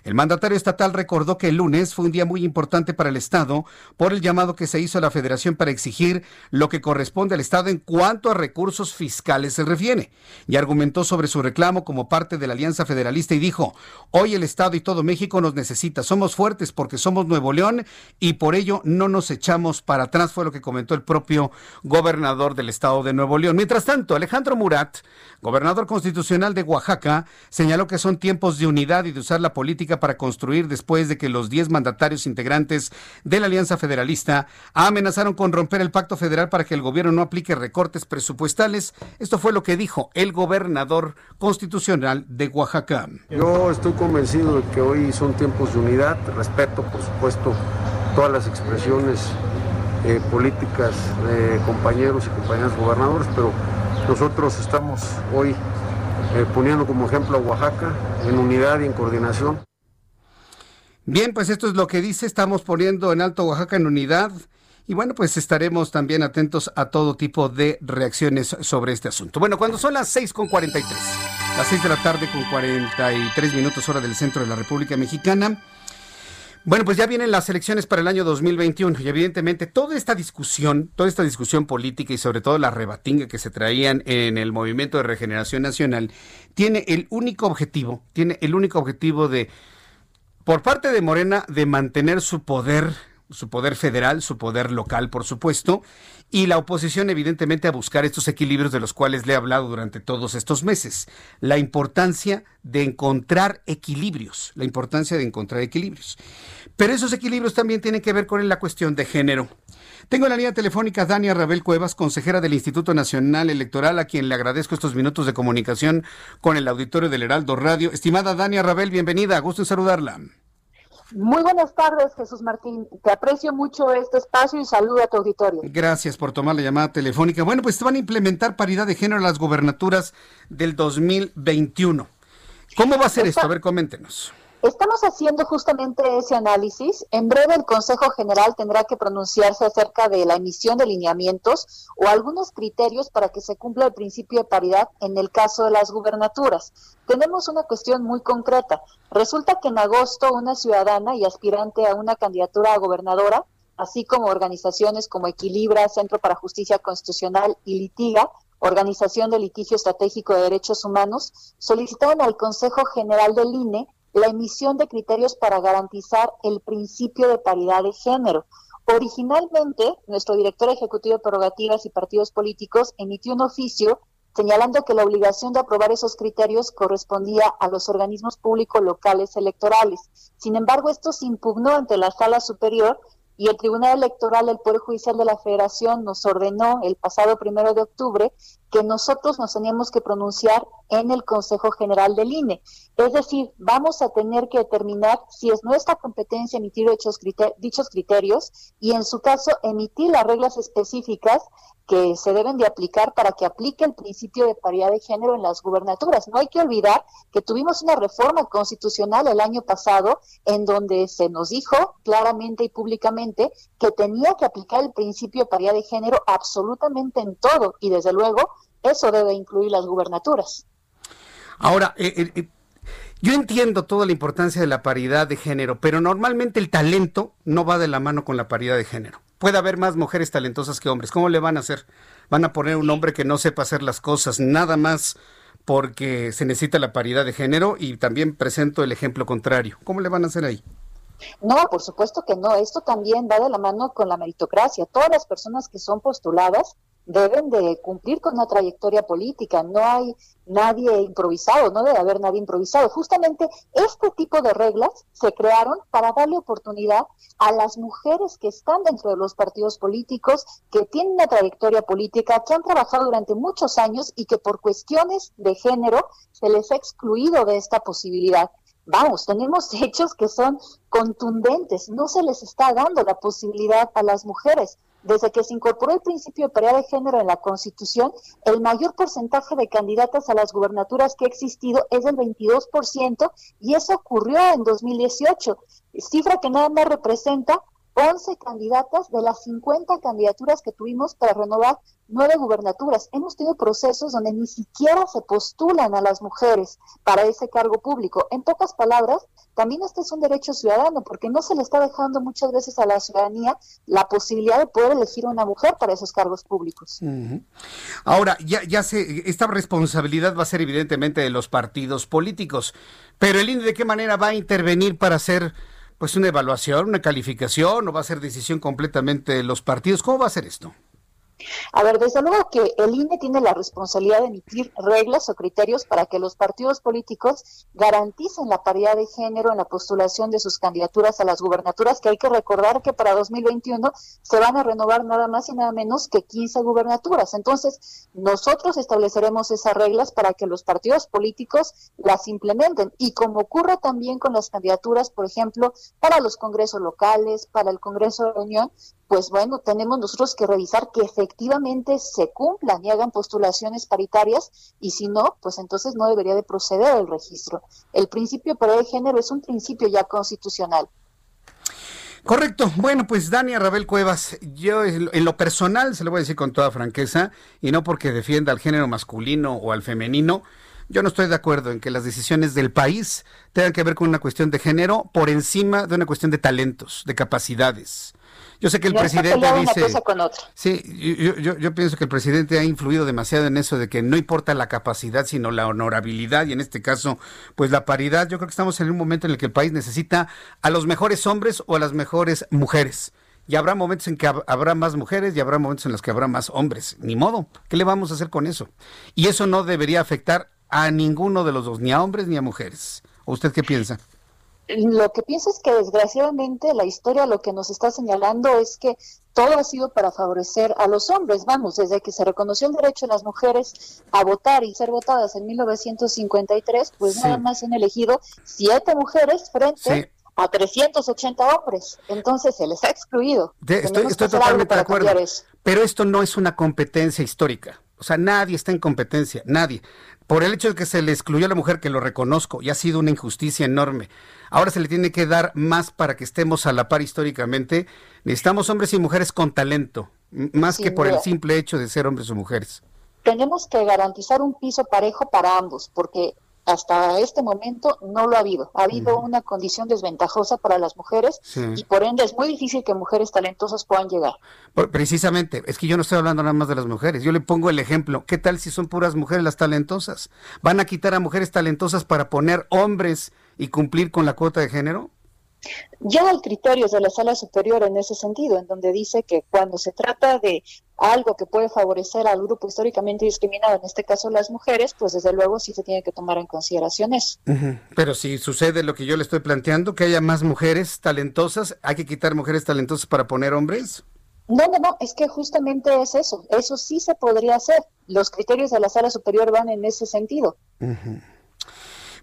El mandatario estatal recordó que el lunes fue un día muy importante para el Estado por el llamado que se hizo a la Federación para exigir lo que corresponde al Estado en cuanto a recursos fiscales se refiere, y argumentó sobre su reclamo como parte de la Alianza Federalista y dijo, hoy el Estado y todo México nos necesita, somos fuertes porque somos Nuevo León y por ello no nos echamos para atrás, fue lo que comentó el propio gobernador del Estado de Nuevo León. Mientras tanto, Alejandro Murat, gobernador constitucional de Oaxaca, señaló que son tiempos de unidad y de usar la política para construir después de que los 10 mandatarios integrantes de la Alianza Federalista amenazaron con romper el pacto federal para que el gobierno no aplique recortes presupuestales. Esto fue lo que dijo el gobernador constitucional de Oaxaca.
Yo estoy convencido de que hoy son tiempos de unidad, respeto por supuesto todas las expresiones eh, políticas de compañeros y compañeras gobernadores, pero nosotros estamos hoy eh, poniendo como ejemplo a Oaxaca en unidad y en coordinación.
Bien, pues esto es lo que dice, estamos poniendo en alto Oaxaca en unidad. Y bueno, pues estaremos también atentos a todo tipo de reacciones sobre este asunto. Bueno, cuando son las 6 con 43, las 6 de la tarde con 43 minutos hora del centro de la República Mexicana, bueno, pues ya vienen las elecciones para el año 2021 y evidentemente toda esta discusión, toda esta discusión política y sobre todo la rebatinga que se traían en el Movimiento de Regeneración Nacional tiene el único objetivo, tiene el único objetivo de por parte de Morena de mantener su poder su poder federal, su poder local, por supuesto, y la oposición evidentemente a buscar estos equilibrios de los cuales le he hablado durante todos estos meses. La importancia de encontrar equilibrios, la importancia de encontrar equilibrios. Pero esos equilibrios también tienen que ver con la cuestión de género. Tengo en la línea telefónica Dania Rabel Cuevas, consejera del Instituto Nacional Electoral, a quien le agradezco estos minutos de comunicación con el auditorio del Heraldo Radio. Estimada Dania Rabel, bienvenida, gusto en saludarla.
Muy buenas tardes, Jesús Martín. Te aprecio mucho este espacio y saludo a tu auditorio.
Gracias por tomar la llamada telefónica. Bueno, pues van a implementar paridad de género en las gobernaturas del 2021. ¿Cómo va a ser esto? A ver, coméntenos.
Estamos haciendo justamente ese análisis. En breve el Consejo General tendrá que pronunciarse acerca de la emisión de lineamientos o algunos criterios para que se cumpla el principio de paridad en el caso de las gubernaturas. Tenemos una cuestión muy concreta. Resulta que en agosto una ciudadana y aspirante a una candidatura a gobernadora, así como organizaciones como Equilibra, Centro para Justicia Constitucional y Litiga, Organización de Litigio Estratégico de Derechos Humanos, solicitaron al Consejo General del INE la emisión de criterios para garantizar el principio de paridad de género. Originalmente, nuestro director ejecutivo de prerrogativas y partidos políticos emitió un oficio señalando que la obligación de aprobar esos criterios correspondía a los organismos públicos locales electorales. Sin embargo, esto se impugnó ante la Sala Superior y el Tribunal Electoral del Poder Judicial de la Federación nos ordenó el pasado primero de octubre que nosotros nos teníamos que pronunciar en el Consejo General del INE. Es decir, vamos a tener que determinar si es nuestra competencia emitir dichos criterios y en su caso emitir las reglas específicas que se deben de aplicar para que aplique el principio de paridad de género en las gubernaturas. No hay que olvidar que tuvimos una reforma constitucional el año pasado en donde se nos dijo claramente y públicamente que tenía que aplicar el principio de paridad de género absolutamente en todo y desde luego eso debe incluir las gubernaturas.
Ahora, eh, eh, eh, yo entiendo toda la importancia de la paridad de género, pero normalmente el talento no va de la mano con la paridad de género puede haber más mujeres talentosas que hombres. ¿Cómo le van a hacer? Van a poner un hombre que no sepa hacer las cosas, nada más porque se necesita la paridad de género y también presento el ejemplo contrario. ¿Cómo le van a hacer ahí?
No, por supuesto que no. Esto también va de la mano con la meritocracia. Todas las personas que son postuladas deben de cumplir con una trayectoria política. No hay nadie improvisado, no debe haber nadie improvisado. Justamente este tipo de reglas se crearon para darle oportunidad a las mujeres que están dentro de los partidos políticos, que tienen una trayectoria política, que han trabajado durante muchos años y que por cuestiones de género se les ha excluido de esta posibilidad. Vamos, tenemos hechos que son contundentes, no se les está dando la posibilidad a las mujeres. Desde que se incorporó el principio de paridad de género en la Constitución, el mayor porcentaje de candidatas a las gubernaturas que ha existido es del 22% y eso ocurrió en 2018, cifra que nada más representa 11 candidatas de las 50 candidaturas que tuvimos para renovar nueve gubernaturas. Hemos tenido procesos donde ni siquiera se postulan a las mujeres para ese cargo público. En pocas palabras, también este es un derecho ciudadano, porque no se le está dejando muchas veces a la ciudadanía la posibilidad de poder elegir una mujer para esos cargos públicos.
Ahora, ya, ya sé, esta responsabilidad va a ser evidentemente de los partidos políticos, pero el INE de qué manera va a intervenir para hacer pues una evaluación, una calificación, o va a ser decisión completamente de los partidos. ¿Cómo va a ser esto?
A ver, desde luego que el INE tiene la responsabilidad de emitir reglas o criterios para que los partidos políticos garanticen la paridad de género en la postulación de sus candidaturas a las gubernaturas, que hay que recordar que para 2021 se van a renovar nada más y nada menos que 15 gubernaturas. Entonces, nosotros estableceremos esas reglas para que los partidos políticos las implementen. Y como ocurre también con las candidaturas, por ejemplo, para los congresos locales, para el Congreso de la Unión, pues bueno, tenemos nosotros que revisar que efectivamente se cumplan y hagan postulaciones paritarias y si no, pues entonces no debería de proceder el registro. El principio de género es un principio ya constitucional.
Correcto. Bueno, pues Dania Rabel Cuevas, yo en lo personal se lo voy a decir con toda franqueza y no porque defienda al género masculino o al femenino, yo no estoy de acuerdo en que las decisiones del país tengan que ver con una cuestión de género por encima de una cuestión de talentos, de capacidades. Yo sé que el presidente dice... Sí, yo, yo, pienso que el presidente ha influido demasiado en eso de que no importa la capacidad, sino la honorabilidad y en este caso, pues la paridad. Yo creo que estamos en un momento en el que el país necesita a los mejores hombres o a las mejores mujeres. Y habrá momentos en que habrá más mujeres y habrá momentos en los que habrá más hombres. Ni modo. ¿Qué le vamos a hacer con eso? Y eso no debería afectar a ninguno de los dos, ni a hombres ni a mujeres. ¿O usted qué piensa?
Lo que pienso es que desgraciadamente la historia lo que nos está señalando es que todo ha sido para favorecer a los hombres. Vamos, desde que se reconoció el derecho de las mujeres a votar y ser votadas en 1953, pues nada más han elegido siete mujeres frente a 380 hombres. Entonces se les ha excluido.
estoy, totalmente de acuerdo. Pero esto no es una competencia histórica. O sea, nadie está en competencia, nadie por el hecho de que se le excluyó a la mujer, que lo reconozco, y ha sido una injusticia enorme. Ahora se le tiene que dar más para que estemos a la par históricamente. Necesitamos hombres y mujeres con talento, más que por el simple hecho de ser hombres o mujeres.
Tenemos que garantizar un piso parejo para ambos, porque hasta este momento no lo ha habido. Ha habido una condición desventajosa para las mujeres y por ende es muy difícil que mujeres talentosas puedan llegar.
Precisamente, es que yo no estoy hablando nada más de las mujeres. Yo le pongo el ejemplo. ¿Qué tal si son puras mujeres las talentosas? ¿Van a quitar a mujeres talentosas para poner hombres y cumplir con la cuota de género?
Ya hay criterios de la sala superior en ese sentido, en donde dice que cuando se trata de algo que puede favorecer al grupo históricamente discriminado, en este caso las mujeres, pues desde luego sí se tiene que tomar en consideración eso.
Pero si sucede lo que yo le estoy planteando, que haya más mujeres talentosas, ¿hay que quitar mujeres talentosas para poner hombres?
No, no, no, es que justamente es eso, eso sí se podría hacer. Los criterios de la sala superior van en ese sentido.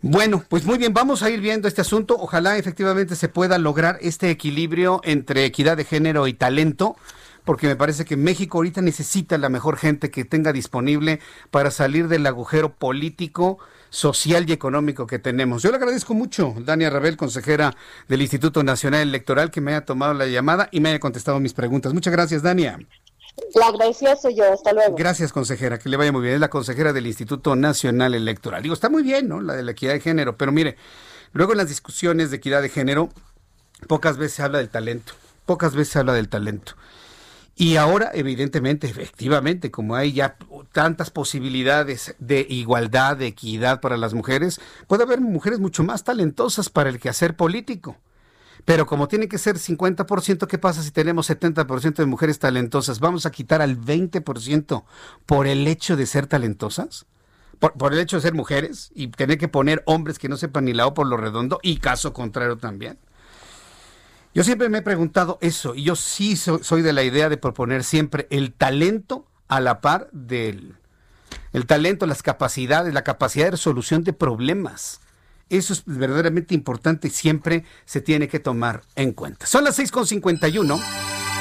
Bueno, pues muy bien, vamos a ir viendo este asunto. Ojalá efectivamente se pueda lograr este equilibrio entre equidad de género y talento porque me parece que México ahorita necesita la mejor gente que tenga disponible para salir del agujero político, social y económico que tenemos. Yo le agradezco mucho, Dania Rabel, consejera del Instituto Nacional Electoral, que me haya tomado la llamada y me haya contestado mis preguntas. Muchas gracias, Dania.
La agradecida soy yo, hasta luego.
Gracias, consejera, que le vaya muy bien. Es la consejera del Instituto Nacional Electoral. Digo, está muy bien, ¿no? La de la equidad de género, pero mire, luego en las discusiones de equidad de género, pocas veces se habla del talento, pocas veces se habla del talento. Y ahora, evidentemente, efectivamente, como hay ya tantas posibilidades de igualdad, de equidad para las mujeres, puede haber mujeres mucho más talentosas para el quehacer político. Pero como tiene que ser 50%, ¿qué pasa si tenemos 70% de mujeres talentosas? ¿Vamos a quitar al 20% por el hecho de ser talentosas? Por, el hecho de ser mujeres y tener que poner hombres que no sepan ni la O por lo redondo y caso contrario también. Yo siempre me he preguntado eso y yo sí soy, de la idea de proponer siempre el talento a la par del el talento, las capacidades, la capacidad de resolución de problemas. Eso es verdaderamente importante y siempre se tiene que tomar en cuenta. Son las 6.51.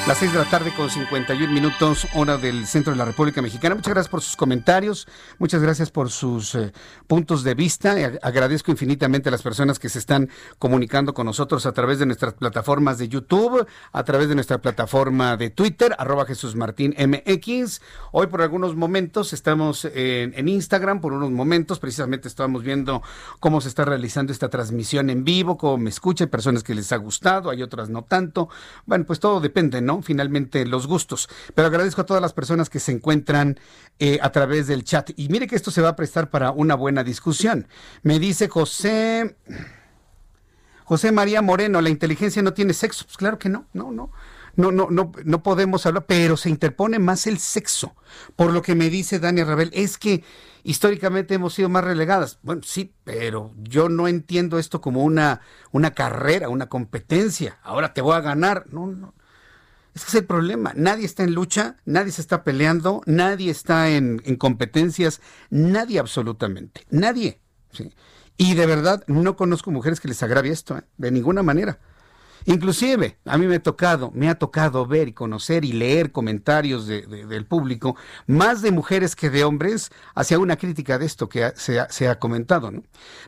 Las 6 de la tarde con 51 minutos, hora del centro de la República Mexicana. Muchas gracias por sus comentarios, muchas gracias por sus eh, puntos de vista. Agradezco infinitamente a las personas que se están comunicando con nosotros a través de nuestras plataformas de YouTube, a través de nuestra plataforma de Twitter, arroba Jesús Martín MX. Hoy por algunos momentos estamos en, en Instagram, por unos momentos precisamente estamos viendo cómo se está realizando esta transmisión en vivo, cómo me escucha, hay personas que les ha gustado, hay otras no tanto. Bueno, pues todo depende, ¿no? Finalmente los gustos. Pero agradezco a todas las personas que se encuentran eh, a través del chat. Y mire que esto se va a prestar para una buena discusión. Me dice José... José María Moreno, la inteligencia no tiene sexo. Pues claro que no, no, no. No, no, no, no podemos hablar, pero se interpone más el sexo. Por lo que me dice Daniel Rabel, es que históricamente hemos sido más relegadas. Bueno, sí, pero yo no entiendo esto como una, una carrera, una competencia. Ahora te voy a ganar. No, no. Ese es el problema. Nadie está en lucha, nadie se está peleando, nadie está en, competencias, nadie absolutamente, nadie. Y de verdad no conozco mujeres que les agravie esto, ¿eh? de ninguna manera. Inclusive, a mí me ha tocado, me ha tocado ver y conocer y leer comentarios del público, más de mujeres que de hombres, hacia una crítica de esto que se, ha, comentado. ¿no?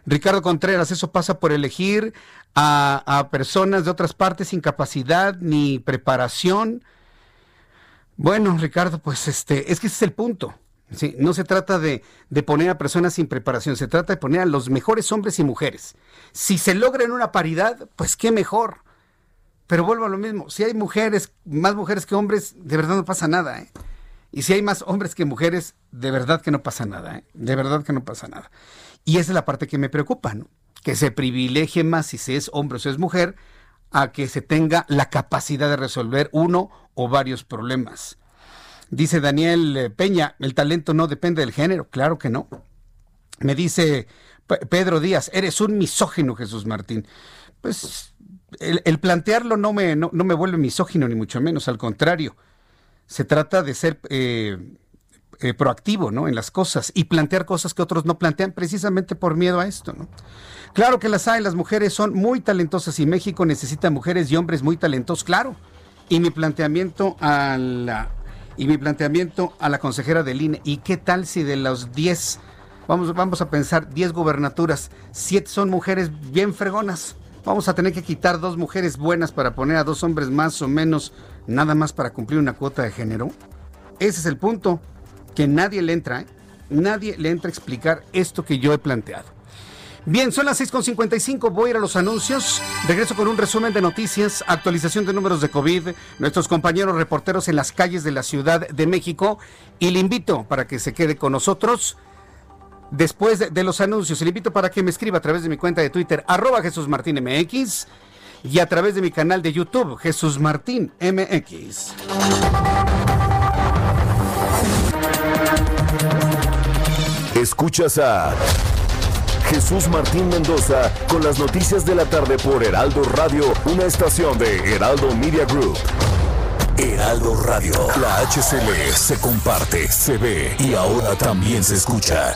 Ricardo Contreras, eso pasa por elegir a, personas de otras partes sin capacidad ni preparación. Bueno, Ricardo, pues este, es que ese es el punto. No se trata de, de, poner a personas sin preparación, se trata de poner a los mejores hombres y mujeres. Si se logra en una paridad, pues qué mejor. Pero vuelvo a lo mismo, si hay mujeres, más mujeres que hombres, de verdad no pasa nada. ¿eh? Y si hay más hombres que mujeres, de verdad que no pasa nada. ¿eh? De verdad que no pasa nada. Y esa es la parte que me preocupa, ¿no? que se privilegie más si se es hombre o se es mujer, a que se tenga la capacidad de resolver uno o varios problemas. Dice Daniel eh, Peña, el talento no depende del género, claro que no. Me dice Pedro Díaz, eres un misógino, Jesús Martín. Pues el, plantearlo no me, no, me vuelve misógino, ni mucho menos, al contrario. Se trata de ser eh, eh, proactivo ¿no? en las cosas y plantear cosas que otros no plantean precisamente por miedo a esto. ¿no? Claro que las hay, las mujeres son muy talentosas y México necesita mujeres y hombres muy talentosos, claro. Y mi planteamiento a la, y mi planteamiento a la consejera del INE, ¿y qué tal si de los 10, vamos, vamos a pensar, 10 gubernaturas, 7 son mujeres bien fregonas? Vamos a tener que quitar dos mujeres buenas para poner a dos hombres más o menos, nada más para cumplir una cuota de género. Ese es el punto, que nadie le entra, ¿eh? nadie le entra a explicar esto que yo he planteado. Bien, son las 6.55, voy a ir a los anuncios. Regreso con un resumen de noticias, actualización de números de COVID, nuestros compañeros reporteros en las calles de la Ciudad de México y le invito para que se quede con nosotros. Después de, los anuncios, le invito para que me escriba a través de mi cuenta de Twitter, arroba Jesús y a través de mi canal de YouTube, Jesús Martín MX.
Escuchas a Jesús Martín Mendoza con las noticias de la tarde por Heraldo Radio, una estación de Heraldo Media Group. Heraldo Radio, la HCL se comparte, se ve y ahora también se escucha.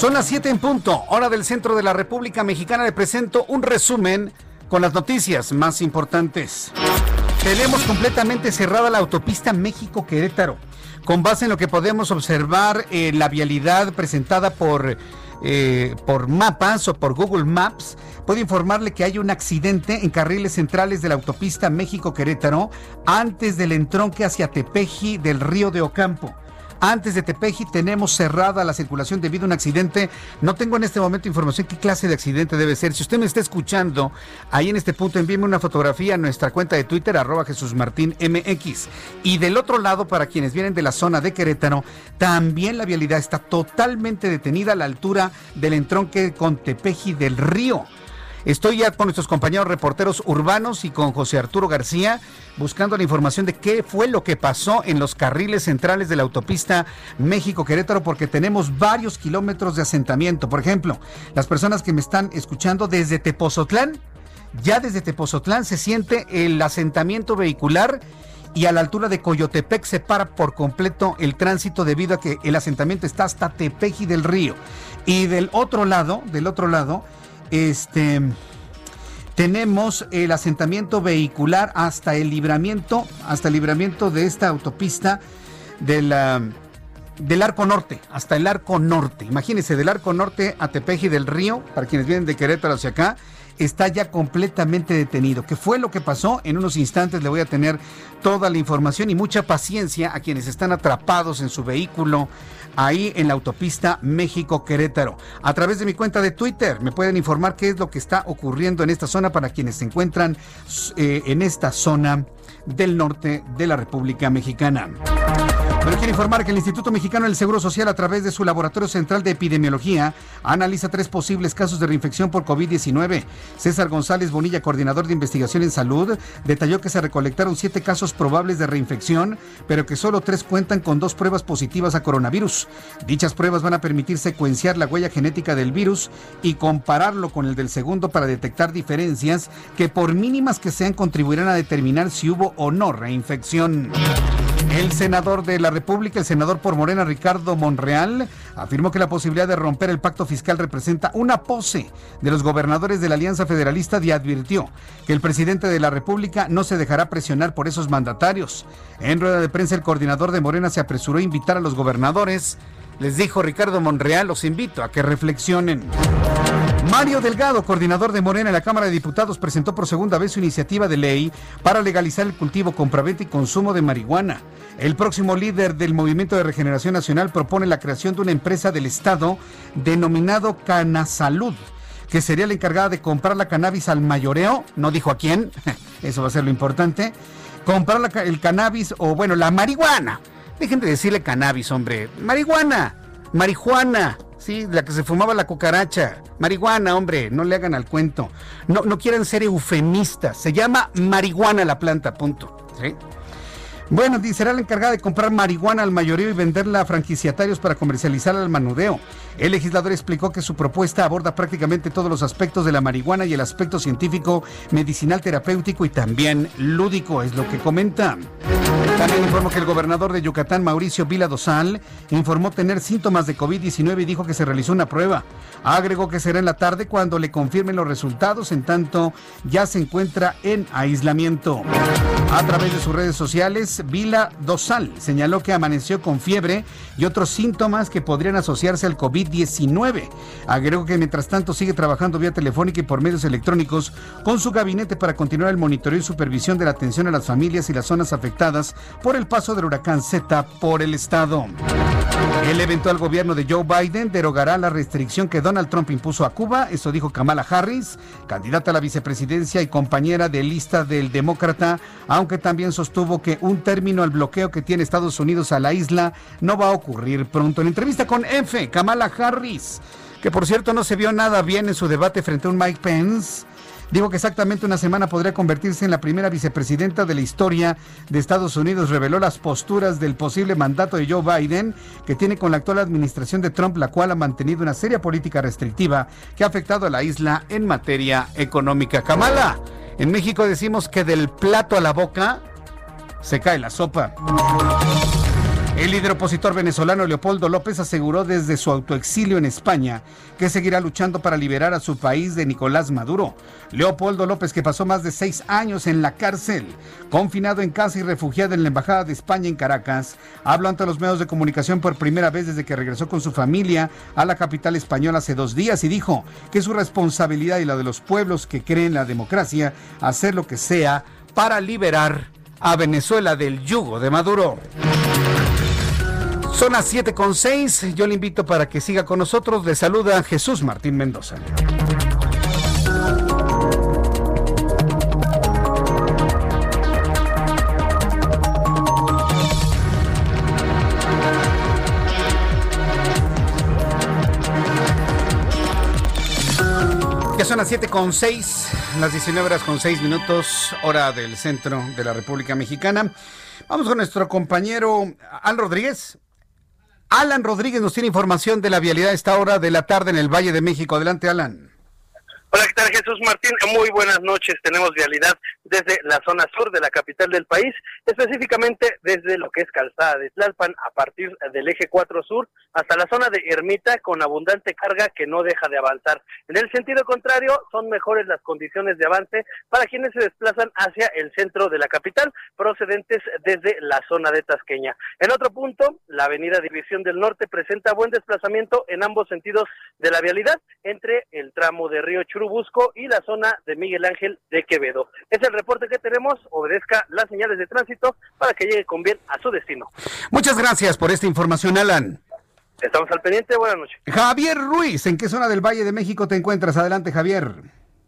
Son las 7 en punto, hora del centro de la República Mexicana. Le presento un resumen con las noticias más importantes. Tenemos completamente cerrada la autopista México-Querétaro. Con base en lo que podemos observar en la vialidad presentada por, eh, por mapas o por Google Maps, puedo informarle que hay un accidente en carriles centrales de la autopista México-Querétaro antes del entronque hacia Tepeji del río de Ocampo. Antes de Tepeji tenemos cerrada la circulación debido a un accidente. No tengo en este momento información qué clase de accidente debe ser. Si usted me está escuchando ahí en este punto, envíeme una fotografía a nuestra cuenta de Twitter, arroba Jesús Martín MX. Y del otro lado, para quienes vienen de la zona de Querétaro, también la vialidad está totalmente detenida a la altura del entronque con Tepeji del Río. Estoy ya con nuestros compañeros reporteros urbanos y con José Arturo García buscando la información de qué fue lo que pasó en los carriles centrales de la autopista México-Querétaro porque tenemos varios kilómetros de asentamiento. Por ejemplo, las personas que me están escuchando desde Tepozotlán, ya desde Tepozotlán se siente el asentamiento vehicular y a la altura de Coyotepec se para por completo el tránsito debido a que el asentamiento está hasta Tepeji del Río. Y del otro lado, del otro lado, este tenemos el asentamiento vehicular hasta el libramiento, hasta el libramiento de esta autopista de la, del Arco Norte, hasta el Arco Norte. Imagínense, del Arco Norte a Tepeji del Río, para quienes vienen de Querétaro hacia acá, está ya completamente detenido. ¿Qué fue lo que pasó? En unos instantes le voy a tener toda la información y mucha paciencia a quienes están atrapados en su vehículo ahí en la autopista México-Querétaro. A través de mi cuenta de Twitter me pueden informar qué es lo que está ocurriendo en esta zona para quienes se encuentran eh, en esta zona del norte de la República Mexicana. Quiero informar que el Instituto Mexicano del Seguro Social, a través de su Laboratorio Central de Epidemiología, analiza tres posibles casos de reinfección por COVID-19. César González Bonilla, coordinador de investigación en salud, detalló que se recolectaron siete casos probables de reinfección, pero que solo tres cuentan con dos pruebas positivas a coronavirus. Dichas pruebas van a permitir secuenciar la huella genética del virus y compararlo con el del segundo para detectar diferencias que, por mínimas que sean, contribuirán a determinar si hubo o no reinfección. El senador de la República, el senador por Morena, Ricardo Monreal, afirmó que la posibilidad de romper el pacto fiscal representa una pose de los gobernadores de la Alianza Federalista y advirtió que el presidente de la República no se dejará presionar por esos mandatarios. En rueda de prensa, el coordinador de Morena se apresuró a invitar a los gobernadores. Les dijo Ricardo Monreal, los invito a que reflexionen. Mario Delgado, coordinador de Morena en la Cámara de Diputados, presentó por segunda vez su iniciativa de ley para legalizar el cultivo, compraventa y consumo de marihuana. El próximo líder del Movimiento de Regeneración Nacional propone la creación de una empresa del Estado denominado Canasalud que sería la encargada de comprar la cannabis al mayoreo, no dijo a quién, (laughs) eso va a ser lo importante, comprar el cannabis o bueno, la marihuana. Dejen de decirle cannabis, hombre, marihuana, marihuana, sí, la que se fumaba la cucaracha, marihuana, hombre, no le hagan al cuento. No, no quieren ser eufemistas, se llama marihuana la planta, punto. ¿sí? Bueno, será la encargada de comprar marihuana al mayorío y venderla a franquiciatarios para comercializarla al manudeo. El legislador explicó que su propuesta aborda prácticamente todos los aspectos de la marihuana y el aspecto científico, medicinal, terapéutico y también lúdico, es lo que comenta. También informó que el gobernador de Yucatán, Mauricio Vila Dosal, informó tener síntomas de COVID-19 y dijo que se realizó una prueba. Agregó que será en la tarde cuando le confirmen los resultados, en tanto ya se encuentra en aislamiento. A través de sus redes sociales, Vila Dosal señaló que amaneció con fiebre y otros síntomas que podrían asociarse al COVID-19. Agregó que mientras tanto sigue trabajando vía telefónica y por medios electrónicos con su gabinete para continuar el monitoreo y supervisión de la atención a las familias y las zonas afectadas por el paso del huracán Z por el estado. El eventual gobierno de Joe Biden derogará la restricción que Donald Trump impuso a Cuba, eso dijo Kamala Harris, candidata a la vicepresidencia y compañera de lista del demócrata, aunque también sostuvo que un término al bloqueo que tiene Estados Unidos a la isla no va a ocurrir pronto. En entrevista con F, Kamala Harris, que por cierto no se vio nada bien en su debate frente a un Mike Pence, Digo que exactamente una semana podría convertirse en la primera vicepresidenta de la historia de Estados Unidos. Reveló las posturas del posible mandato de Joe Biden que tiene con la actual administración de Trump, la cual ha mantenido una seria política restrictiva que ha afectado a la isla en materia económica. Kamala, en México decimos que del plato a la boca se cae la sopa. El líder opositor venezolano Leopoldo López aseguró desde su autoexilio en España que seguirá luchando para liberar a su país de Nicolás Maduro. Leopoldo López, que pasó más de seis años en la cárcel, confinado en casa y refugiado en la Embajada de España en Caracas, habló ante los medios de comunicación por primera vez desde que regresó con su familia a la capital española hace dos días y dijo que es su responsabilidad y la de los pueblos que creen en la democracia hacer lo que sea para liberar a Venezuela del yugo de Maduro. Son las 7 con 6. Yo le invito para que siga con nosotros. Le saluda Jesús Martín Mendoza. las 7 con 6, las 19 horas con 6 minutos, hora del centro de la República Mexicana. Vamos con nuestro compañero Alan Rodríguez. Alan Rodríguez nos tiene información de la vialidad a esta hora de la tarde en el Valle de México. Adelante, Alan.
Hola, ¿qué tal Jesús Martín? Muy buenas noches. Tenemos vialidad desde la zona sur de la capital del país, específicamente desde lo que es Calzada de Tlalpan, a partir del eje 4 sur hasta la zona de Ermita, con abundante carga que no deja de avanzar. En el sentido contrario, son mejores las condiciones de avance para quienes se desplazan hacia el centro de la capital, procedentes desde la zona de Tasqueña. En otro punto, la avenida División del Norte presenta buen desplazamiento en ambos sentidos de la vialidad, entre el tramo de Río Churubusco Busco y la zona de Miguel Ángel de Quevedo. Es el reporte que tenemos, obedezca las señales de tránsito para que llegue con bien a su destino.
Muchas gracias por esta información, Alan.
Estamos al pendiente, buenas noches.
Javier Ruiz, ¿en qué zona del Valle de México te encuentras? Adelante, Javier.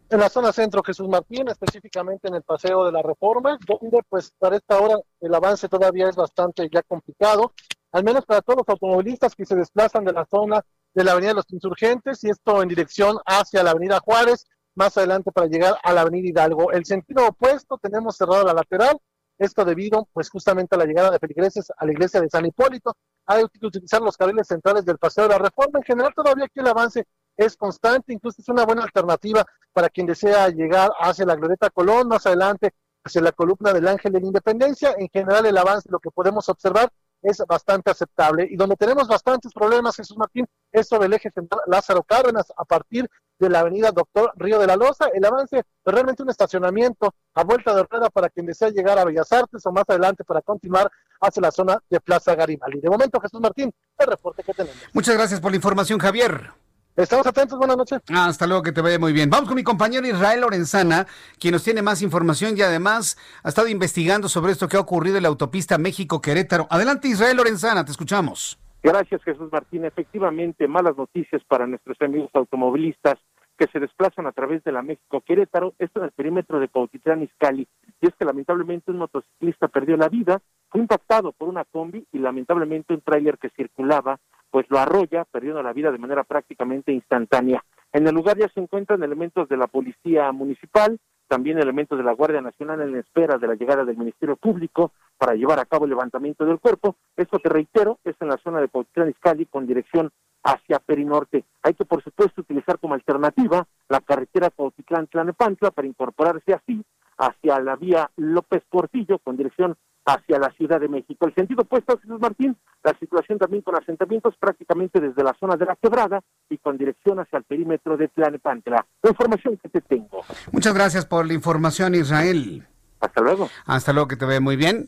En la zona centro Jesús Martín, específicamente en el Paseo de la Reforma, donde pues para esta hora el avance todavía es bastante ya complicado, al menos para todos los automovilistas que se desplazan de la zona de la Avenida de los Insurgentes y esto en dirección hacia la Avenida Juárez, más adelante para llegar a la Avenida Hidalgo. El sentido opuesto tenemos cerrada la lateral, esto debido pues justamente a la llegada de feligreses a la iglesia de San Hipólito. Hay que utilizar los carriles centrales del Paseo de la Reforma. En general todavía aquí el avance es constante, incluso es una buena alternativa para quien desea llegar hacia la Glorieta Colón, más adelante hacia la columna del Ángel de la Independencia. En general el avance, lo que podemos observar es bastante aceptable. Y donde tenemos bastantes problemas, Jesús Martín, es sobre el eje central Lázaro Cárdenas, a partir de la avenida Doctor Río de la Loza. El avance es realmente un estacionamiento a vuelta de rueda para quien desea llegar a Bellas Artes o más adelante para continuar hacia la zona de Plaza Garibaldi. De momento, Jesús Martín, el reporte que tenemos.
Muchas gracias por la información, Javier.
Estamos atentos, buenas noches.
Ah, hasta luego, que te vaya muy bien. Vamos con mi compañero Israel Lorenzana, quien nos tiene más información y además ha estado investigando sobre esto que ha ocurrido en la autopista México-Querétaro. Adelante, Israel Lorenzana, te escuchamos.
Gracias, Jesús Martín. Efectivamente, malas noticias para nuestros amigos automovilistas que se desplazan a través de la México-Querétaro, esto en el perímetro de Cautitlán Izcalli. Y es que lamentablemente un motociclista perdió la vida, fue impactado por una combi y lamentablemente un tráiler que circulaba pues lo arrolla, perdiendo la vida de manera prácticamente instantánea. En el lugar ya se encuentran elementos de la Policía Municipal, también elementos de la Guardia Nacional en espera de la llegada del Ministerio Público para llevar a cabo el levantamiento del cuerpo. Esto que reitero es en la zona de Cuautitlán Izcalli con dirección hacia Perinorte. Hay que, por supuesto, utilizar como alternativa la carretera Cuautitlán-Tlanepantla para incorporarse así hacia la vía López Portillo con dirección hacia la Ciudad de México. El sentido opuesto, Jesús Martín, la situación también con asentamientos prácticamente desde la zona de la quebrada y con dirección hacia el perímetro de Tlanepantla. La información que te tengo.
Muchas gracias por la información, Israel.
Hasta luego.
Hasta luego, que te ve muy bien.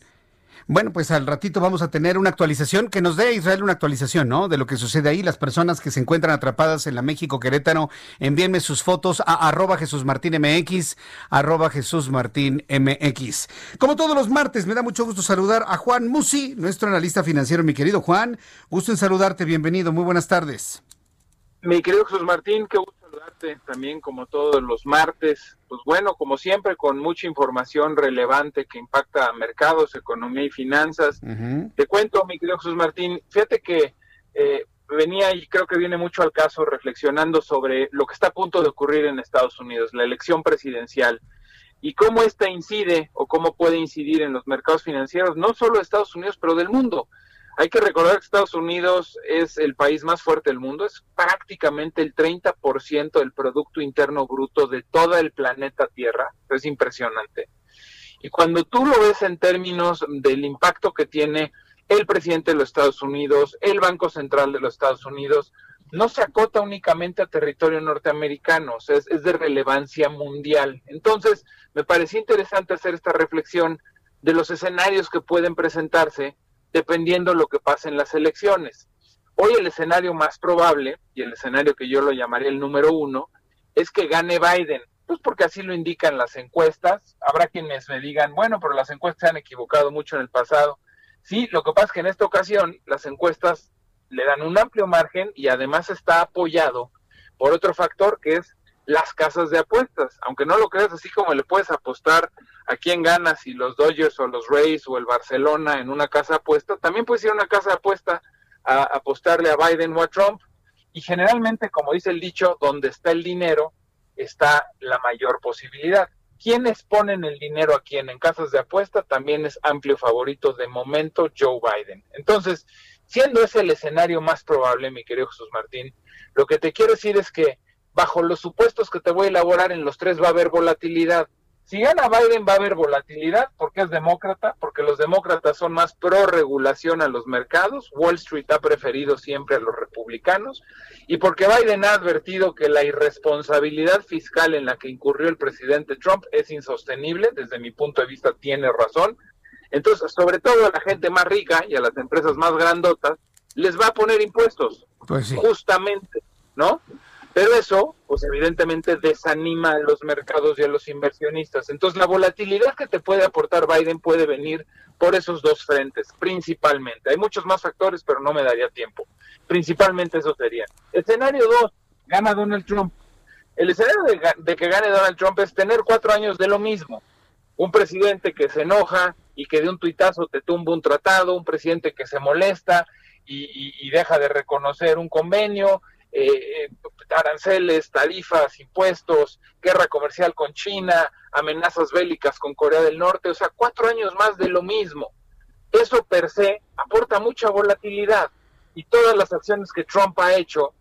Bueno, pues al ratito vamos a tener una actualización que nos dé Israel una actualización, ¿no? De lo que sucede ahí. Las personas que se encuentran atrapadas en la México Querétaro, envíenme sus fotos a arroba Jesús Martín MX, arroba Jesús Martín MX. Como todos los martes, me da mucho gusto saludar a Juan Musi, nuestro analista financiero. Mi querido Juan, gusto en saludarte, bienvenido, muy buenas tardes.
Mi querido Jesús Martín, qué gusto saludarte también como todos los martes. Pues bueno, como siempre, con mucha información relevante que impacta a mercados, economía y finanzas. Te cuento, mi querido Jesús Martín, fíjate que eh, venía y creo que viene mucho al caso reflexionando sobre lo que está a punto de ocurrir en Estados Unidos, la elección presidencial y cómo esta incide o cómo puede incidir en los mercados financieros, no solo de Estados Unidos, pero del mundo. Hay que recordar que Estados Unidos es el país más fuerte del mundo, es prácticamente el 30% del Producto Interno Bruto de todo el planeta Tierra, es impresionante. Y cuando tú lo ves en términos del impacto que tiene el presidente de los Estados Unidos, el Banco Central de los Estados Unidos, no se acota únicamente a territorio norteamericano, es, es de relevancia mundial. Entonces, me pareció interesante hacer esta reflexión de los escenarios que pueden presentarse dependiendo lo que pase en las elecciones. Hoy el escenario más probable, y el escenario que yo lo llamaría el número uno, es que gane Biden. Pues porque así lo indican las encuestas. Habrá quienes me digan, bueno, pero las encuestas se han equivocado mucho en el pasado. Sí, lo que pasa es que en esta ocasión las encuestas le dan un amplio margen y además está apoyado por otro factor que es las casas de apuestas. Aunque no lo creas, así como le puedes apostar a quién gana, si los Dodgers o los Rays o el Barcelona en una casa de apuesta, también puedes ir a una casa de apuesta a apostarle a Biden o a Trump. Y generalmente, como dice el dicho, donde está el dinero, está la mayor posibilidad. ¿Quiénes ponen el dinero a quién en casas de apuesta? También es amplio favorito de momento Joe Biden. Entonces, siendo ese el escenario más probable, mi querido Jesús Martín, lo que te quiero decir es que bajo los supuestos que te voy a elaborar en los tres va a haber volatilidad. Si gana Biden va a haber volatilidad porque es demócrata, porque los demócratas son más pro regulación a los mercados, Wall Street ha preferido siempre a los republicanos y porque Biden ha advertido que la irresponsabilidad fiscal en la que incurrió el presidente Trump es insostenible, desde mi punto de vista tiene razón. Entonces, sobre todo a la gente más rica y a las empresas más grandotas, les va a poner impuestos.
Pues sí.
Justamente, ¿no? Pero eso, pues evidentemente desanima a los mercados y a los inversionistas. Entonces la volatilidad que te puede aportar Biden puede venir por esos dos frentes, principalmente. Hay muchos más factores, pero no me daría tiempo. Principalmente eso sería. Escenario 2, gana Donald Trump. El escenario de, que gane Donald Trump es tener cuatro años de lo mismo. Un presidente que se enoja y que de un tuitazo te tumba un tratado, un presidente que se molesta y deja de reconocer un convenio, eh, aranceles, tarifas, impuestos, guerra comercial con China, amenazas bélicas con Corea del Norte, o sea, cuatro años más de lo mismo. Eso per se aporta mucha volatilidad y todas las acciones que Trump ha hecho,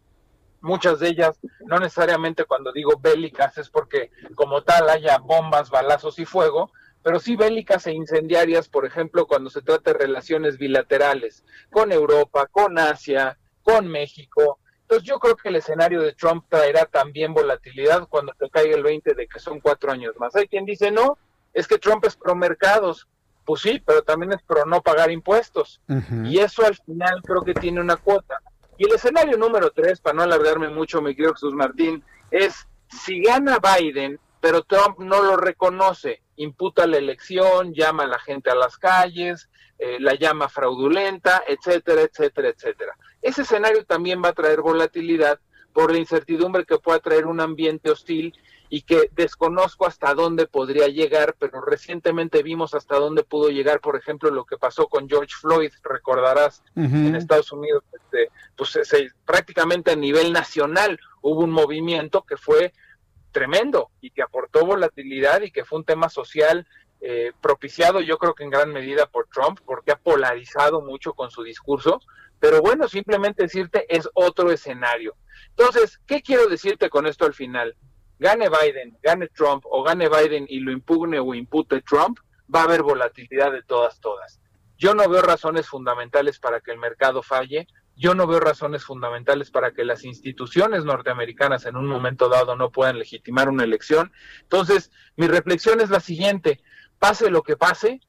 muchas de ellas, no necesariamente cuando digo bélicas es porque como tal haya bombas, balazos y fuego, pero sí bélicas e incendiarias, por ejemplo, cuando se trata de relaciones bilaterales con Europa, con Asia, con México, entonces yo creo que el escenario de Trump traerá también volatilidad cuando te caiga el 20 de que son cuatro años más. Hay quien dice, no, es que Trump es pro mercados. Pues sí, pero también es pro no pagar impuestos. Uh -huh. Y eso al final creo que tiene una cuota. Y el escenario número tres, para no alargarme mucho, mi querido Jesús Martín, es si gana Biden, pero Trump no lo reconoce, imputa la elección, llama a la gente a las calles, eh, la llama fraudulenta, etcétera, etcétera, etcétera. Ese escenario también va a traer volatilidad por la incertidumbre que pueda traer un ambiente hostil y que desconozco hasta dónde podría llegar, pero recientemente vimos hasta dónde pudo llegar, por ejemplo, lo que pasó con George Floyd, recordarás, uh -huh. en Estados Unidos, este, pues se, prácticamente a nivel nacional hubo un movimiento que fue tremendo y que aportó volatilidad y que fue un tema social eh, propiciado yo creo que en gran medida por Trump, porque ha polarizado mucho con su discurso, pero bueno, simplemente decirte es otro escenario. Entonces, ¿qué quiero decirte con esto al final? Gane Biden, gane Trump o gane Biden y lo impugne o impute Trump, va a haber volatilidad de todas, todas. Yo no veo razones fundamentales para que el mercado falle, yo no veo razones fundamentales para que las instituciones norteamericanas en un momento dado no puedan legitimar una elección. Entonces, mi reflexión es la siguiente, pase lo que pase,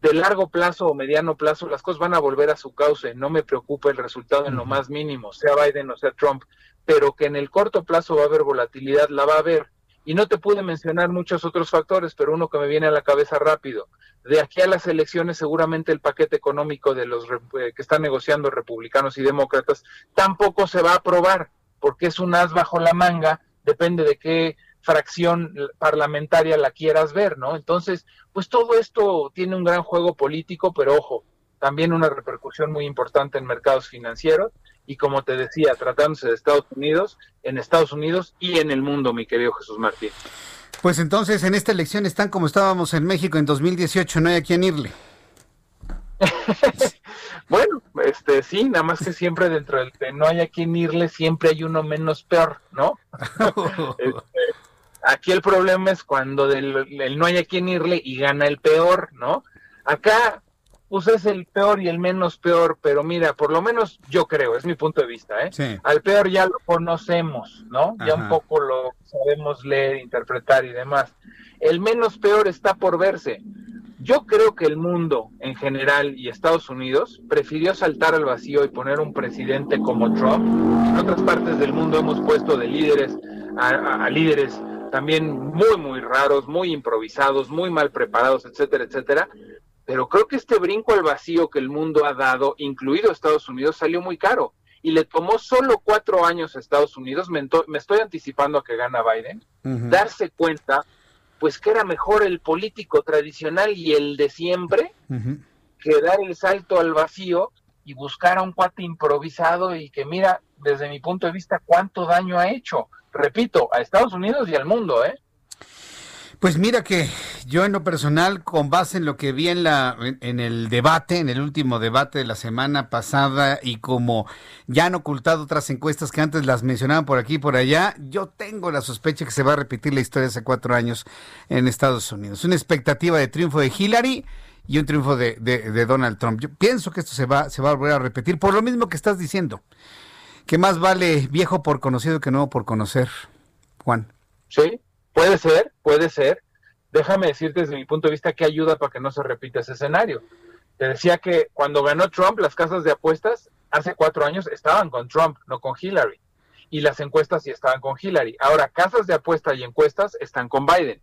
de largo plazo o mediano plazo, las cosas van a volver a su cauce. No me preocupa el resultado en lo más mínimo, sea Biden o sea Trump, pero que en el corto plazo va a haber volatilidad, la va a haber. Y no te pude mencionar muchos otros factores, pero uno que me viene a la cabeza rápido. De aquí a las elecciones, seguramente el paquete económico de los eh, que están negociando republicanos y demócratas tampoco se va a aprobar, porque es un as bajo la manga, depende de qué fracción parlamentaria la quieras ver, ¿no? Entonces, pues todo esto tiene un gran juego político, pero ojo, también una repercusión muy importante en mercados financieros y como te decía, tratándose de Estados Unidos, en Estados Unidos y en el mundo, mi querido Jesús Martín.
Pues entonces en esta elección están como estábamos en México en 2018, no hay a quién irle. (laughs)
bueno, este sí, nada más que siempre dentro del que no hay a quién irle, siempre hay uno menos peor, ¿no? (laughs) (laughs) este, aquí el problema es cuando del, del no hay a quién irle y gana el peor, ¿no? Acá pues es el peor y el menos peor, pero mira, por lo menos yo creo, es mi punto de vista, ¿eh?
Sí.
Al peor ya lo conocemos, ¿no? Ya un poco lo sabemos leer, interpretar y demás. El menos peor está por verse. Yo creo que el mundo en general y Estados Unidos prefirió saltar al vacío y poner un presidente como Trump. En otras partes del mundo hemos puesto de líderes a, a, a líderes también muy, muy raros, muy improvisados, muy mal preparados, etcétera, etcétera pero creo que este brinco al vacío que el mundo ha dado, incluido Estados Unidos, salió muy caro. Y le tomó solo cuatro años a Estados Unidos, me, me estoy anticipando a que gana Biden, uh -huh. darse cuenta, pues que era mejor el político tradicional y el de siempre, uh -huh. que dar el salto al vacío y buscar a un cuate improvisado y que mira, desde mi punto de vista, cuánto daño ha hecho. Repito, a Estados Unidos y al mundo, ¿eh?
Pues mira que yo en lo personal, con base en lo que vi en, la, en, el debate, en el último debate de la semana pasada, y como ya han ocultado otras encuestas que antes las mencionaban por aquí y por allá, yo tengo la sospecha que se va a repetir la historia de hace cuatro años en Estados Unidos. Una expectativa de triunfo de Hillary y un triunfo de, de, Donald Trump. Yo pienso que esto se va, se va a volver a repetir por lo mismo que estás diciendo. Que más vale viejo por conocido que nuevo por conocer, Juan.
Sí, Puede ser, puede ser. Déjame decirte desde mi punto de vista que ayuda para que no se repita ese escenario. Te decía que cuando ganó Trump, las casas de apuestas hace cuatro años estaban con Trump, no con Hillary. Y las encuestas sí estaban con Hillary. Ahora, casas de apuestas y encuestas están con Biden.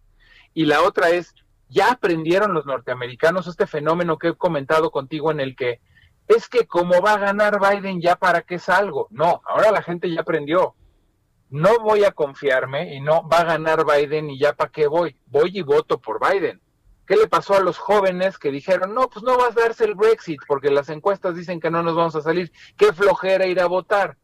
Y la otra es, ya aprendieron los norteamericanos este fenómeno que he comentado contigo en el que es que como va a ganar Biden ya para qué salgo. No, ahora la gente ya aprendió no voy a confiarme y no va a ganar Biden y ya para qué voy. Voy y voto por Biden. ¿Qué le pasó a los jóvenes que dijeron, no, pues no vas a darse el Brexit porque las encuestas dicen que no nos vamos a salir? Qué flojera ir a votar.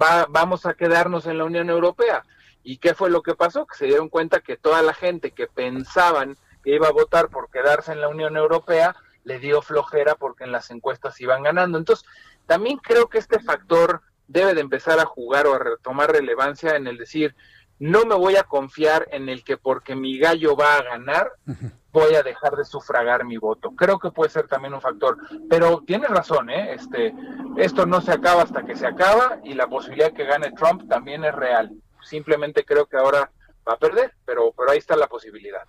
Va, vamos a quedarnos en la Unión Europea. ¿Y qué fue lo que pasó? Que se dieron cuenta que toda la gente que pensaban que iba a votar por quedarse en la Unión Europea le dio flojera porque en las encuestas iban ganando. Entonces, también creo que este factor debe de empezar a jugar o a retomar relevancia en el decir, no me voy a confiar en el que porque mi gallo va a ganar, voy a dejar de sufragar mi voto. Creo que puede ser también un factor. Pero tienes razón, ¿eh? Este, esto no se acaba hasta que se acaba y la posibilidad de que gane Trump también es real. Simplemente creo que ahora va a perder, pero, pero ahí está la posibilidad.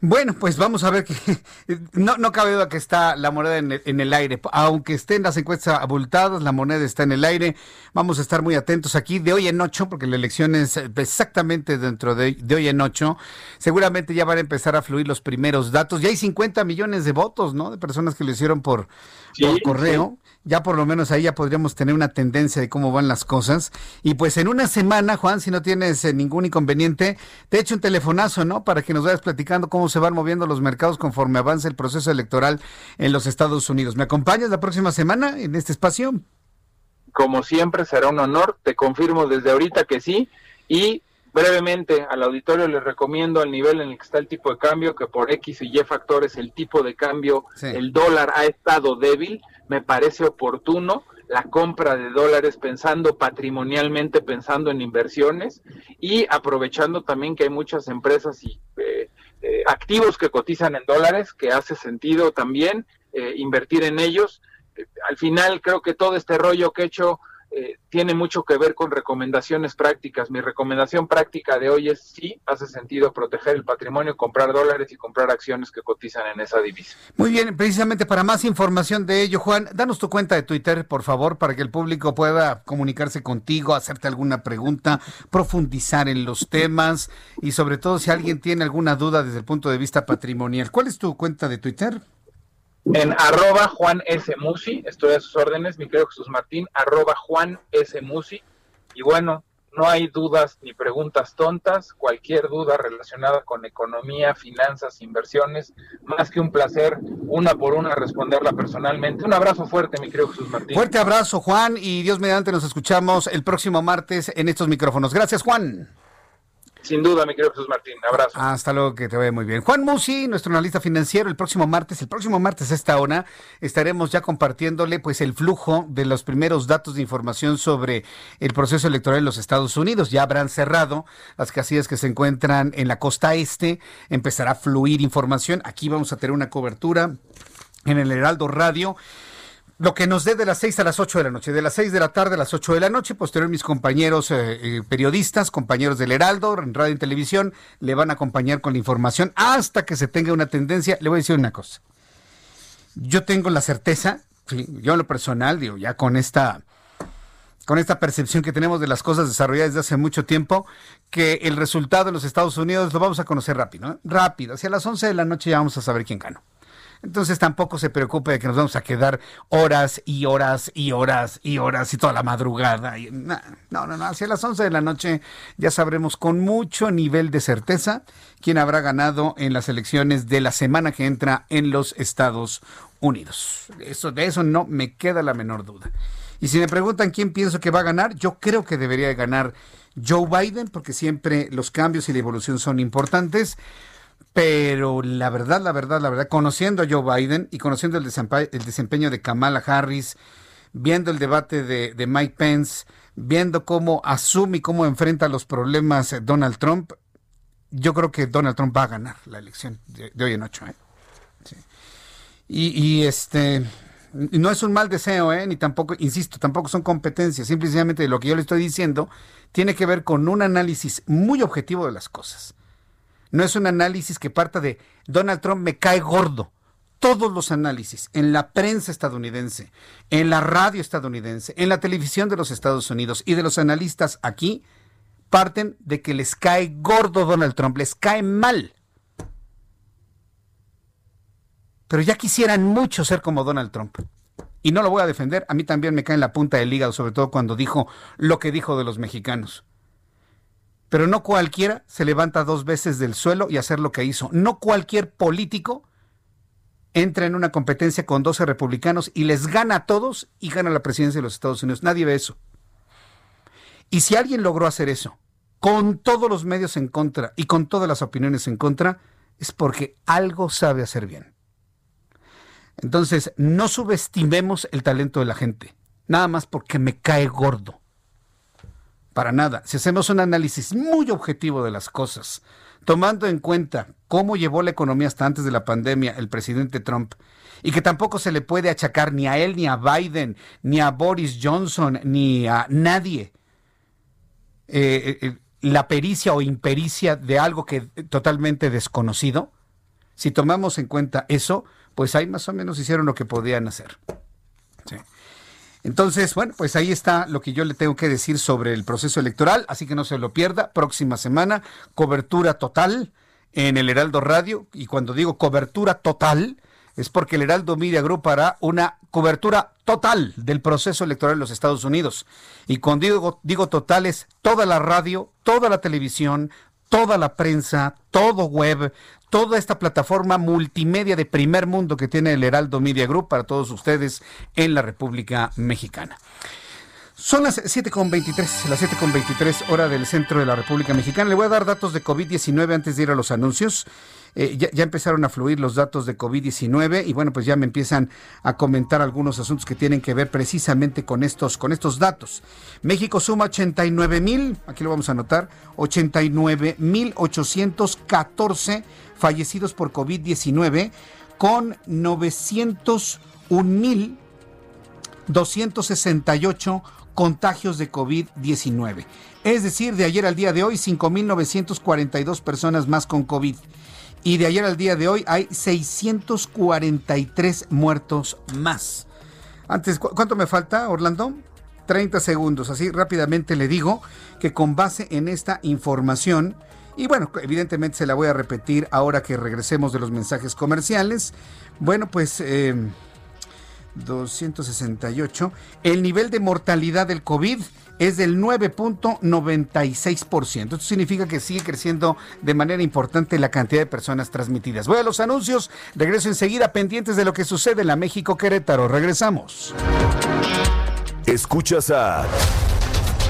Bueno, pues vamos a ver que (laughs) no, no cabe duda que está la moneda en el, aire. Aunque estén las encuestas abultadas, la moneda está en el aire. Vamos a estar muy atentos aquí de hoy en ocho, porque la elección es exactamente dentro de, hoy en ocho. Seguramente ya van a empezar a fluir los primeros datos. Ya hay 50 millones de votos, ¿no? De personas que lo hicieron por, correo ya por lo menos ahí ya podríamos tener una tendencia de cómo van las cosas. Y pues en una semana, Juan, si no tienes eh, ningún inconveniente, te echo un telefonazo, ¿no? Para que nos vayas platicando cómo se van moviendo los mercados conforme avanza el proceso electoral en los Estados Unidos. ¿Me acompañas la próxima semana en este espacio?
Como siempre, será un honor. Te confirmo desde ahorita que sí. Y brevemente al auditorio les recomiendo al nivel en el que está el tipo de cambio, que por X y Y factores el tipo de cambio, el dólar ha estado débil me parece oportuno la compra de dólares pensando patrimonialmente, pensando en inversiones y aprovechando también que hay muchas empresas y eh, eh, activos que cotizan en dólares, que hace sentido también eh, invertir en ellos. al final creo que todo este rollo que he hecho eh, tiene mucho que ver con recomendaciones prácticas. Mi recomendación práctica de hoy es sí, hace sentido proteger el patrimonio, comprar dólares y comprar acciones que cotizan en esa divisa.
Muy bien, precisamente para más información de ello, Juan, danos tu cuenta de Twitter, por favor, para que el público pueda comunicarse contigo, hacerte alguna pregunta, profundizar en los temas y sobre todo si alguien tiene alguna duda desde el punto de vista patrimonial. ¿Cuál es tu cuenta de Twitter?
En arroba Juan S. Musi, estoy a sus órdenes, mi querido Jesús Martín, arroba Juan S. Musi. Y bueno, no hay dudas ni preguntas tontas, cualquier duda relacionada con economía, finanzas, inversiones, más que un placer, una por una, responderla personalmente. Un abrazo fuerte, mi querido Jesús Martín.
Fuerte abrazo, Juan, y Dios mediante nos escuchamos el próximo martes en estos micrófonos. Gracias, Juan.
Sin duda, mi querido Jesús Martín. Abrazo.
Hasta luego, que te vaya muy bien. Juan Musi, nuestro analista financiero, el próximo martes, el próximo martes a esta hora, estaremos ya compartiéndole pues el flujo de los primeros datos de información sobre el proceso electoral en los Estados Unidos. Ya habrán cerrado las casillas que se encuentran en la costa este, empezará a fluir información. Aquí vamos a tener una cobertura en el Heraldo Radio lo que nos dé de las 6 a las 8 de la noche, de las 6 de la tarde a las 8 de la noche, posterior mis compañeros eh, eh, periodistas, compañeros del Heraldo, en radio y televisión, le van a acompañar con la información hasta que se tenga una tendencia. Le voy a decir una cosa. Yo tengo la certeza, yo en lo personal, digo, ya con esta con esta percepción que tenemos de las cosas desarrolladas desde hace mucho tiempo, que el resultado en los Estados Unidos lo vamos a conocer rápido, ¿no? rápido. Hacia las 11 de la noche ya vamos a saber quién ganó. Entonces tampoco se preocupe de que nos vamos a quedar horas y horas y horas y horas y toda la madrugada. no, no, no, hacia las 11 de la noche ya sabremos con mucho nivel de certeza quién habrá ganado en las elecciones de la semana que entra en los Estados Unidos. Eso, de eso no me queda la menor duda. Y si me preguntan quién pienso que va a ganar, yo creo que debería ganar Joe Biden, porque siempre los cambios y la evolución son importantes. Pero la verdad, la verdad, la verdad, conociendo a Joe Biden y conociendo el desempeño, de Kamala Harris, viendo el debate de, Mike Pence, viendo cómo asume y cómo enfrenta los problemas Donald Trump, yo creo que Donald Trump va a ganar la elección de, hoy en ocho. ¿eh? Y, y, este, no es un mal deseo, ¿eh? ni tampoco, insisto, tampoco son competencias. Simplemente lo que yo le estoy diciendo tiene que ver con un análisis muy objetivo de las cosas. No es un análisis que parta de Donald Trump me cae gordo. Todos los análisis en la prensa estadounidense, en la radio estadounidense, en la televisión de los Estados Unidos y de los analistas aquí parten de que les cae gordo Donald Trump, les cae mal. Pero ya quisieran mucho ser como Donald Trump. Y no lo voy a defender, a mí también me cae en la punta del hígado, sobre todo cuando dijo lo que dijo de los mexicanos. Pero no cualquiera se levanta dos veces del suelo y hacer lo que hizo. No cualquier político entra en una competencia con 12 republicanos y les gana a todos y gana la presidencia de los Estados Unidos. Nadie ve eso. Y si alguien logró hacer eso, con todos los medios en contra y con todas las opiniones en contra, es porque algo sabe hacer bien. Entonces, no subestimemos el talento de la gente, nada más porque me cae gordo. Para nada. Si hacemos un análisis muy objetivo de las cosas, tomando en cuenta cómo llevó la economía hasta antes de la pandemia el presidente Trump, y que tampoco se le puede achacar ni a él, ni a Biden, ni a Boris Johnson, ni a nadie eh, eh, la pericia o impericia de algo que totalmente desconocido, si tomamos en cuenta eso, pues ahí más o menos hicieron lo que podían hacer. Entonces, bueno, pues ahí está lo que yo le tengo que decir sobre el proceso electoral, así que no se lo pierda. Próxima semana, cobertura total en el Heraldo Radio. Y cuando digo cobertura total, es porque el Heraldo Media Group hará una cobertura total del proceso electoral en los Estados Unidos. Y cuando digo, digo total es toda la radio, toda la televisión, toda la prensa, todo web, toda esta plataforma multimedia de primer mundo que tiene el Heraldo Media Group para todos ustedes en la República Mexicana. Son las 7.23, las 7.23 hora del centro de la República Mexicana. Le voy a dar datos de COVID-19 antes de ir a los anuncios. Eh, ya, empezaron a fluir los datos de COVID-19 y bueno, pues ya me empiezan a comentar algunos asuntos que tienen que ver precisamente con estos, con estos datos. México suma 89 mil, aquí lo vamos a anotar, 89 mil 814 fallecidos por COVID-19 con 901 mil 268 contagios de COVID-19. Es decir, de ayer al día de hoy, 5.942 personas más con COVID. Y de ayer al día de hoy hay 643 muertos más. Antes, ¿cuánto me falta, Orlando? 30 segundos. Así rápidamente le digo que con base en esta información, y bueno, evidentemente se la voy a repetir ahora que regresemos de los mensajes comerciales. Bueno, pues... 268. Eh, el nivel de mortalidad del COVID es del 9.96%. Esto significa que sigue creciendo de manera importante la cantidad de personas transmitidas. Voy a los anuncios, regreso enseguida pendientes de lo que sucede en la México Querétaro. Regresamos.
Escuchas a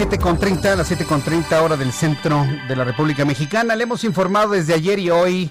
7.30, las 7.30 hora del centro de la República Mexicana. Le hemos informado desde ayer y hoy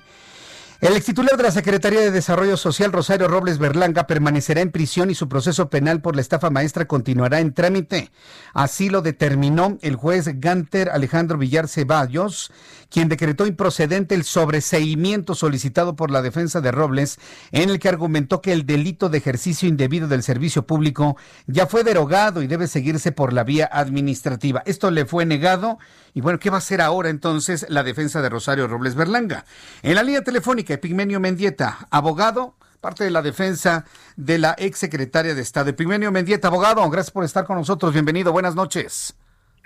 El ex titular de la Secretaría de Desarrollo Social, Rosario Robles Berlanga, permanecerá en prisión y su proceso penal por la estafa maestra continuará en trámite. Así lo determinó el juez Ganter Alejandro Villar Ceballos, quien decretó improcedente el sobreseimiento solicitado por la defensa de Robles, en el que argumentó que el delito de ejercicio indebido del servicio público ya fue derogado y debe seguirse por la vía administrativa. Esto le fue negado. Y bueno, ¿qué va a hacer ahora entonces la defensa de Rosario Robles Berlanga? En la línea telefónica, Epigmenio Mendieta, abogado, parte de la defensa de la ex secretaria de Estado. Epigmenio Mendieta, abogado, gracias por estar con nosotros. Bienvenido, buenas noches.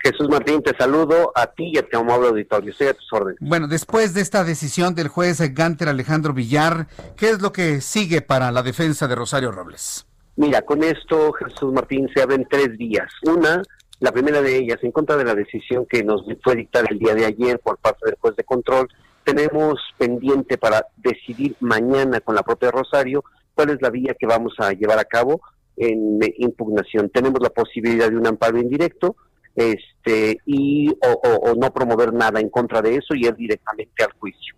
Jesús Martín, te saludo a ti y a tu amable auditorio. Estoy a tus órdenes.
Bueno, después de esta decisión del juez Ganter Alejandro Villar, ¿qué es lo que sigue para la defensa de Rosario Robles?
Mira, con esto, Jesús Martín, se abren tres vías. Una, la primera de ellas, en contra de la decisión que nos fue dictada el día de ayer por parte del juez de control, tenemos pendiente para decidir mañana con la propia Rosario cuál es la vía que vamos a llevar a cabo en impugnación. Tenemos la posibilidad de un amparo indirecto, este y o, no promover nada en contra de eso y ir directamente al juicio.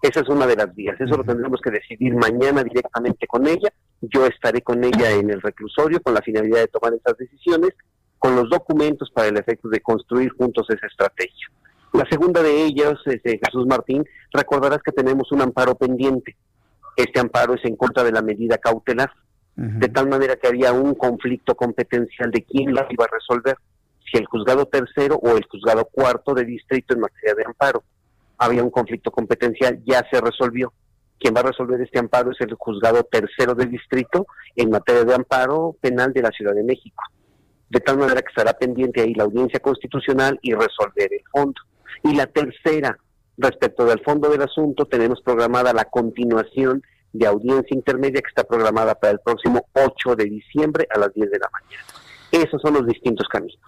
Esa es una de las vías. Eso lo tendremos que decidir mañana directamente con ella. Yo estaré con ella en el reclusorio con la finalidad de tomar esas decisiones, con los documentos para el efecto de construir juntos esa estrategia. La segunda de ellas, este, Jesús Martín, recordarás que tenemos un amparo pendiente. Este amparo es en contra de la medida cautelar, de tal manera que había un conflicto competencial de quién la iba a resolver si el juzgado tercero o el juzgado cuarto de distrito en materia de amparo. Había un conflicto competencial, ya se resolvió. Quien va a resolver este amparo es el juzgado tercero de distrito en materia de amparo penal de la Ciudad de México. De tal manera que estará pendiente ahí la audiencia constitucional y resolver el fondo. Y la tercera, respecto del fondo del asunto, tenemos programada la continuación de audiencia intermedia que está programada para el próximo 8 de diciembre a las 10 de la mañana. Esos son los distintos caminos.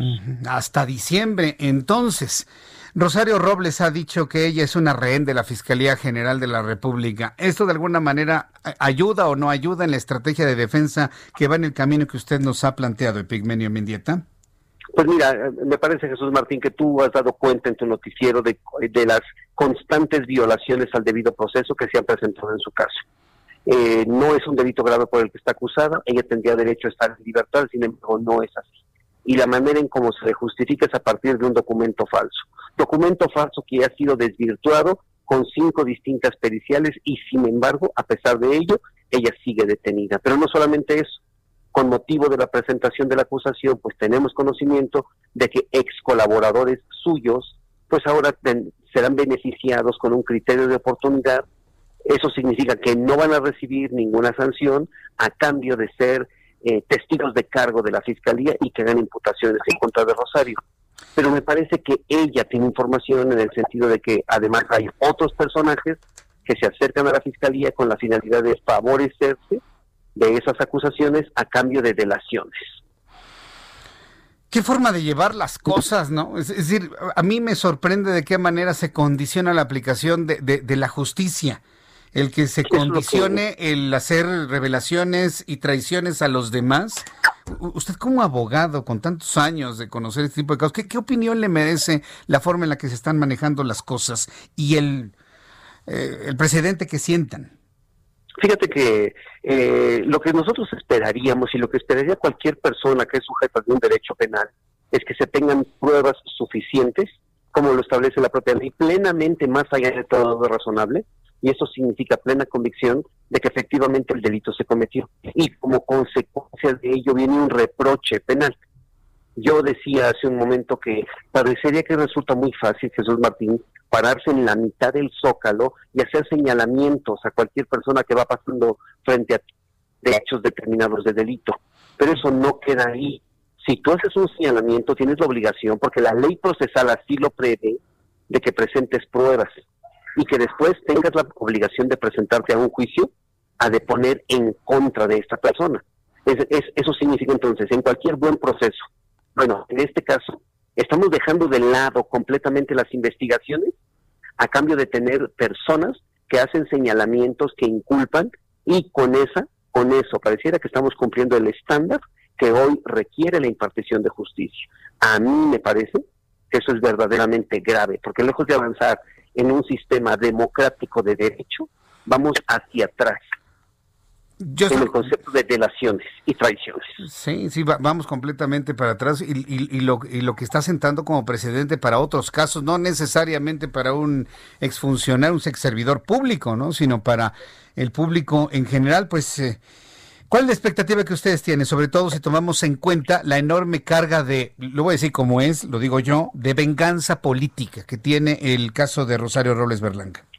Hasta diciembre, entonces. Rosario Robles ha dicho que ella es una rehén de la Fiscalía General de la República. ¿Esto de alguna manera ayuda o no ayuda en la estrategia de defensa que va en el camino que usted nos ha planteado, Epigmenio Mendieta?
Pues mira, me parece, Jesús Martín, que tú has dado cuenta en tu noticiero de, las constantes violaciones al debido proceso que se han presentado en su caso. Eh, no es un delito grave por el que está acusada, ella tendría derecho a estar en libertad, sin embargo no es así. Y la manera en cómo se justifica es a partir de un documento falso. Documento falso que ha sido desvirtuado con cinco distintas periciales y sin embargo, a pesar de ello, ella sigue detenida. Pero no solamente eso, con motivo de la presentación de la acusación, pues tenemos conocimiento de que ex colaboradores suyos, pues ahora serán beneficiados con un criterio de oportunidad eso significa que no van a recibir ninguna sanción a cambio de ser eh, testigos de cargo de la Fiscalía y que hagan imputaciones en contra de Rosario. Pero me parece que ella tiene información en el sentido de que además hay otros personajes que se acercan a la Fiscalía con la finalidad de favorecerse de esas acusaciones a cambio de delaciones.
Qué forma de llevar las cosas, ¿no? Es, decir, a mí me sorprende de qué manera se condiciona la aplicación de, de la justicia el que se condicione el hacer revelaciones y traiciones a los demás. Usted como abogado con tantos años de conocer este tipo de casos, ¿qué, opinión le merece la forma en la que se están manejando las cosas y el, eh, el precedente que sientan?
Fíjate que eh, lo que nosotros esperaríamos y lo que esperaría cualquier persona que es sujeta de un derecho penal es que se tengan pruebas suficientes, como lo establece la propia ley, plenamente más allá de todo razonable, y eso significa plena convicción de que efectivamente el delito se cometió. Y como consecuencia de ello viene un reproche penal. Yo decía hace un momento que parecería que resulta muy fácil, Jesús Martín, pararse en la mitad del zócalo y hacer señalamientos a cualquier persona que va pasando frente a hechos determinados de delito. Pero eso no queda ahí. Si tú haces un señalamiento, tienes la obligación, porque la ley procesal así lo prevé, de que presentes pruebas y que después tengas la obligación de presentarte a un juicio a deponer en contra de esta persona. Es, eso significa entonces, en cualquier buen proceso, bueno, en este caso, estamos dejando de lado completamente las investigaciones a cambio de tener personas que hacen señalamientos que inculpan y con esa, con eso, pareciera que estamos cumpliendo el estándar que hoy requiere la impartición de justicia. A mí me parece que eso es verdaderamente grave, porque lejos de avanzar en un sistema democrático de derecho, vamos hacia atrás.
Yo
en el concepto de delaciones y traiciones.
Sí, sí, vamos completamente para atrás y, y, lo, y lo que está sentando como precedente para otros casos, no necesariamente para un exfuncionario, un ex servidor público, ¿no? sino para el público en general, pues... Eh, ¿Cuál es la expectativa que ustedes tienen, sobre todo si tomamos en cuenta la enorme carga de, lo voy a decir como es, lo digo yo, de venganza política que tiene el caso de Rosario Robles Berlanga?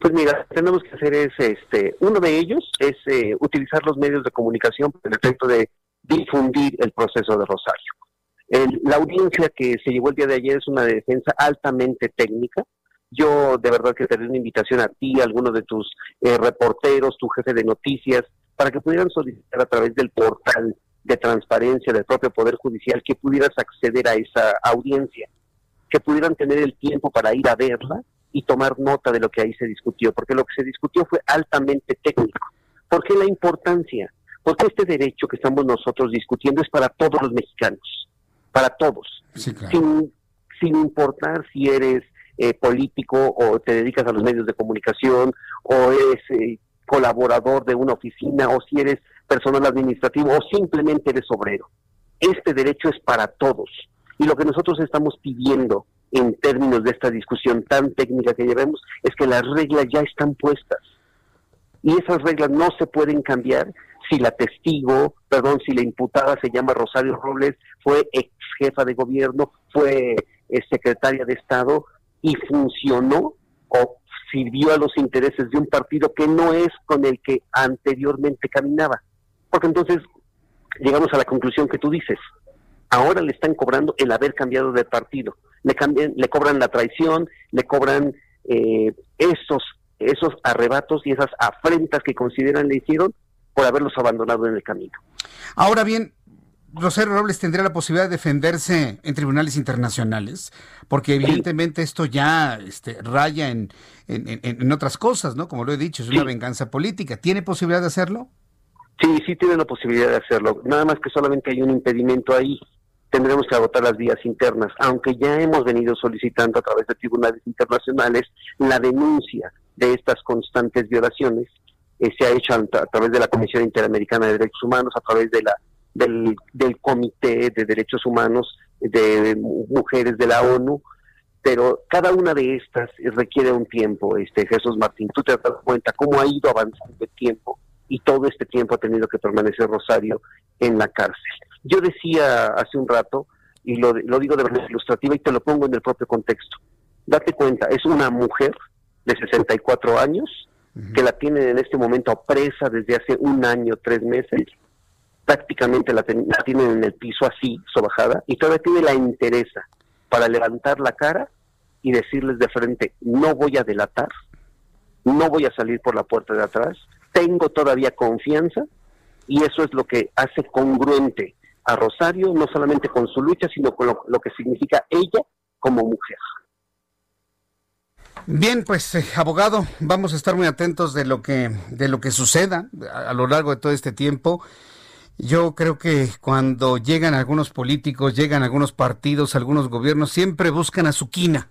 Pues mira, tenemos que hacer es, este, uno de ellos es eh, utilizar los medios de comunicación para el efecto de difundir el proceso de Rosario. la audiencia que se llevó el día de ayer es una defensa altamente técnica. Yo de verdad que te doy una invitación a ti, a alguno de tus eh, reporteros, tu jefe de noticias, para que pudieran solicitar a través del portal de transparencia del propio Poder Judicial que pudieras acceder a esa audiencia, que pudieran tener el tiempo para ir a verla y tomar nota de lo que ahí se discutió, porque lo que se discutió fue altamente técnico. ¿Por qué la importancia? Porque este derecho que estamos nosotros discutiendo es para todos los mexicanos, para todos, sin, sin importar si eres eh, político o te dedicas a los medios de comunicación o eres eh, colaborador de una oficina o si eres personal administrativo o simplemente eres obrero. Este derecho es para todos. Y lo que nosotros estamos pidiendo en términos de esta discusión tan técnica que llevemos es que las reglas ya están puestas. Y esas reglas no se pueden cambiar si la testigo, perdón, si la imputada se llama Rosario Robles, fue ex jefa de gobierno, fue eh, secretaria de Estado y funcionó o sirvió a los intereses de un partido que no es con el que anteriormente caminaba. Porque entonces llegamos a la conclusión que tú dices. Ahora le están cobrando el haber cambiado de partido. Le, cambian, le cobran la traición, le cobran eh, esos, esos arrebatos y esas afrentas que consideran le hicieron por haberlos abandonado en el camino.
Ahora bien, Rosario Robles tendría la posibilidad de defenderse en tribunales internacionales, porque evidentemente esto ya este, raya en, en, otras cosas, ¿no? Como lo he dicho, es una venganza política. ¿Tiene posibilidad de hacerlo?
Sí, sí tiene la posibilidad de hacerlo. Nada más que solamente hay un impedimento ahí. Tendremos que agotar las vías internas, aunque ya hemos venido solicitando a través de tribunales internacionales la denuncia de estas constantes violaciones. Se ha hecho a través de la Comisión Interamericana de Derechos Humanos, a través de la del, del Comité de Derechos Humanos de Mujeres de la ONU, pero cada una de estas requiere un tiempo, este Jesús Martín. Tú te das cuenta cómo ha ido avanzando el tiempo y todo este tiempo ha tenido que permanecer Rosario en la cárcel. Yo decía hace un rato, y lo, lo digo de manera ilustrativa y te lo pongo en el propio contexto, date cuenta, es una mujer de 64 años que la tienen en este momento presa desde hace un año, tres meses, prácticamente la, tienen en el piso así, sobajada, y todavía tiene la interesa para levantar la cara y decirles de frente, no voy a delatar, no voy a salir por la puerta de atrás, tengo todavía confianza y eso es lo que hace congruente a Rosario, no solamente con su lucha, sino con lo, que significa ella como mujer.
Bien, pues eh, abogado, vamos a estar muy atentos de lo que de lo que suceda a lo largo de todo este tiempo. Yo creo que cuando llegan algunos políticos, llegan algunos partidos, algunos gobiernos, siempre buscan a su quina.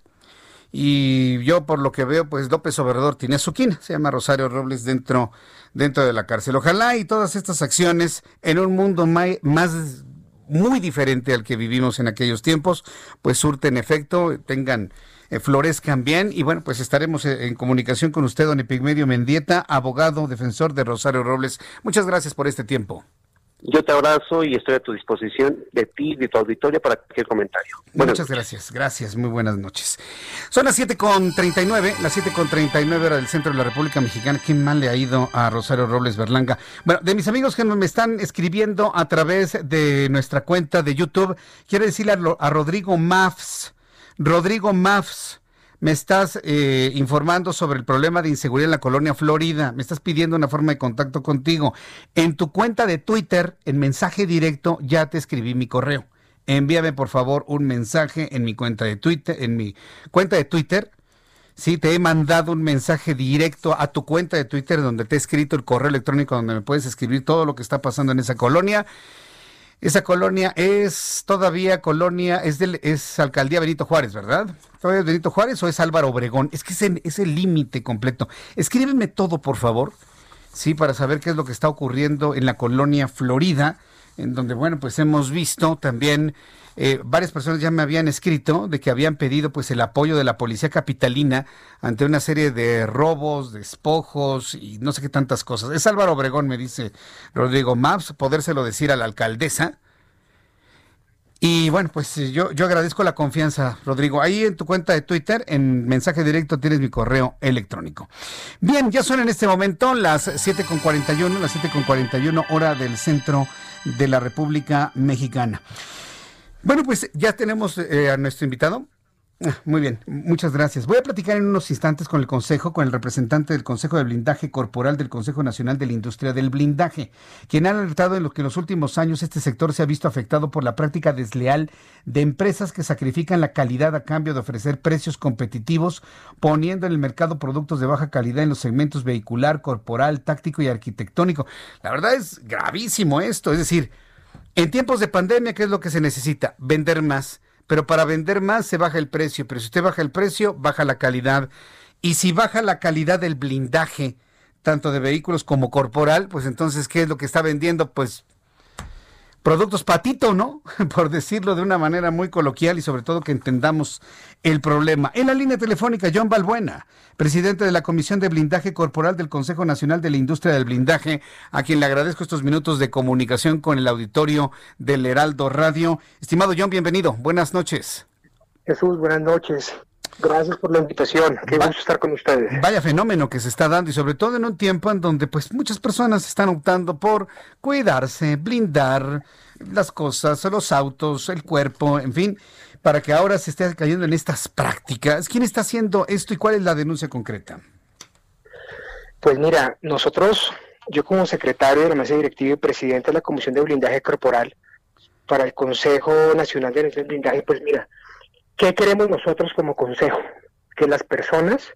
Y yo por lo que veo, pues López Obrador tiene a su quina, se llama Rosario Robles dentro, dentro de la cárcel. Ojalá y todas estas acciones en un mundo más muy diferente al que vivimos en aquellos tiempos, pues surten efecto, tengan, eh, florezcan bien. Y bueno, pues estaremos eh, en comunicación con usted, don Epigmedio Mendieta, abogado, defensor de Rosario Robles. Muchas gracias por este tiempo.
Yo te abrazo y estoy a tu disposición de ti y de tu auditorio para cualquier comentario.
Muchas gracias, gracias, muy buenas noches. Son las 7.39, las 7.39 hora del centro de la República Mexicana. Qué mal le ha ido a Rosario Robles Berlanga. Bueno, de mis amigos que me están escribiendo a través de nuestra cuenta de YouTube, quiero decirle a, a Rodrigo Mafs, Rodrigo Mafs, me estás eh, informando sobre el problema de inseguridad en la colonia Florida, me estás pidiendo una forma de contacto contigo. En tu cuenta de Twitter, en mensaje directo, ya te escribí mi correo. Envíame por favor un mensaje en mi cuenta de Twitter, en mi cuenta de Twitter. Sí, te he mandado un mensaje directo a tu cuenta de Twitter donde te he escrito el correo electrónico donde me puedes escribir todo lo que está pasando en esa colonia. Esa colonia es todavía colonia, es, del, es alcaldía Benito Juárez, ¿verdad? ¿Todavía es Benito Juárez o es Álvaro Obregón? Es que es el límite completo. Escríbeme todo, por favor, sí, para saber qué es lo que está ocurriendo en la colonia Florida, en donde, bueno, pues hemos visto también eh, varias personas ya me habían escrito de que habían pedido pues el apoyo de la policía capitalina ante una serie de robos, despojos y no sé qué tantas cosas. Es Álvaro Obregón, me dice Rodrigo Maps, podérselo decir a la alcaldesa. Y bueno, pues yo, yo agradezco la confianza, Rodrigo. Ahí en tu cuenta de Twitter, en mensaje directo, tienes mi correo electrónico. Bien, ya son en este momento las 7.41, las 7.41 hora del centro de la República Mexicana. Bueno, pues ya tenemos eh, a nuestro invitado. Ah, muy bien, muchas gracias. Voy a platicar en unos instantes con el Consejo, con el representante del Consejo de Blindaje Corporal del Consejo Nacional de la Industria del Blindaje, quien ha alertado en lo que en los últimos años este sector se ha visto afectado por la práctica desleal de empresas que sacrifican la calidad a cambio de ofrecer precios competitivos, poniendo en el mercado productos de baja calidad en los segmentos vehicular, corporal, táctico y arquitectónico. La verdad es gravísimo esto, es decir, en tiempos de pandemia, ¿qué es lo que se necesita? Vender más. Pero para vender más se baja el precio. Pero si usted baja el precio, baja la calidad. Y si baja la calidad del blindaje, tanto de vehículos como corporal, pues entonces, ¿qué es lo que está vendiendo? Pues productos patito, ¿no? (laughs) Por decirlo de una manera muy coloquial y sobre todo que entendamos el problema. En la línea telefónica, John Balbuena, presidente de la Comisión de Blindaje Corporal del Consejo Nacional de la Industria del Blindaje, a quien le agradezco estos minutos de comunicación con el auditorio del Heraldo Radio. Estimado John, bienvenido. Buenas noches.
Jesús, buenas noches. Gracias por la invitación. Qué gusto estar con ustedes.
Vaya fenómeno que se está dando y sobre todo en un tiempo en donde pues muchas personas están optando por cuidarse, blindar las cosas, los autos, el cuerpo, en fin, para que ahora se esté cayendo en estas prácticas. ¿Quién está haciendo esto y cuál es la denuncia concreta?
Pues mira, nosotros, yo como secretario de la mesa directiva y presidente de la Comisión de Blindaje Corporal para el Consejo Nacional de Blindaje, pues mira, ¿Qué queremos nosotros como consejo? Que las personas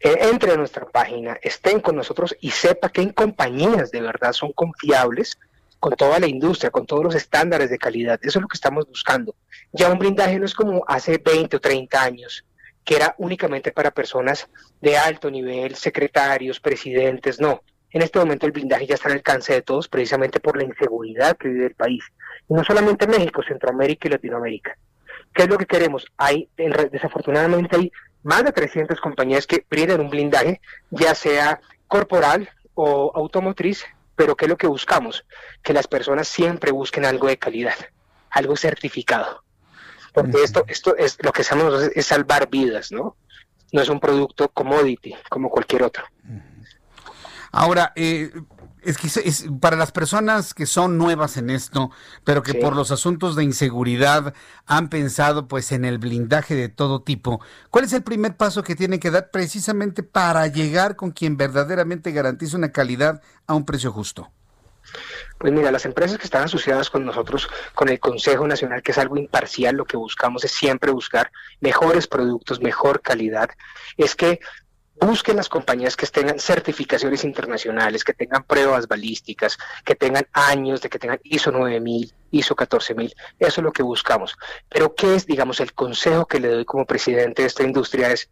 eh, entren a nuestra página, estén con nosotros y sepa que en compañías de verdad son confiables con toda la industria, con todos los estándares de calidad. Eso es lo que estamos buscando. Ya un blindaje no es como hace 20 o 30 años, que era únicamente para personas de alto nivel, secretarios, presidentes, no. En este momento el blindaje ya está al alcance de todos precisamente por la inseguridad que vive el país. Y no solamente México, Centroamérica y Latinoamérica. ¿Qué es lo que queremos? Hay, desafortunadamente hay más de 300 compañías que brindan un blindaje, ya sea corporal o automotriz, pero ¿qué es lo que buscamos? Que las personas siempre busquen algo de calidad, algo certificado. Porque esto, esto es lo que hacemos es salvar vidas, ¿no? No es un producto commodity como cualquier otro.
Ahora, eh, es que es, para las personas que son nuevas en esto, pero que por los asuntos de inseguridad han pensado pues en el blindaje de todo tipo, ¿cuál es el primer paso que tienen que dar precisamente para llegar con quien verdaderamente garantiza una calidad a un precio justo?
Pues mira, las empresas que están asociadas con nosotros, con el Consejo Nacional, que es algo imparcial, lo que buscamos es siempre buscar mejores productos, mejor calidad, es que busquen las compañías que tengan certificaciones internacionales, que tengan pruebas balísticas, que tengan años de que tengan ISO 9000, ISO 14000. Eso es lo que buscamos. Pero ¿qué es, digamos, el consejo que le doy como presidente de esta industria? Es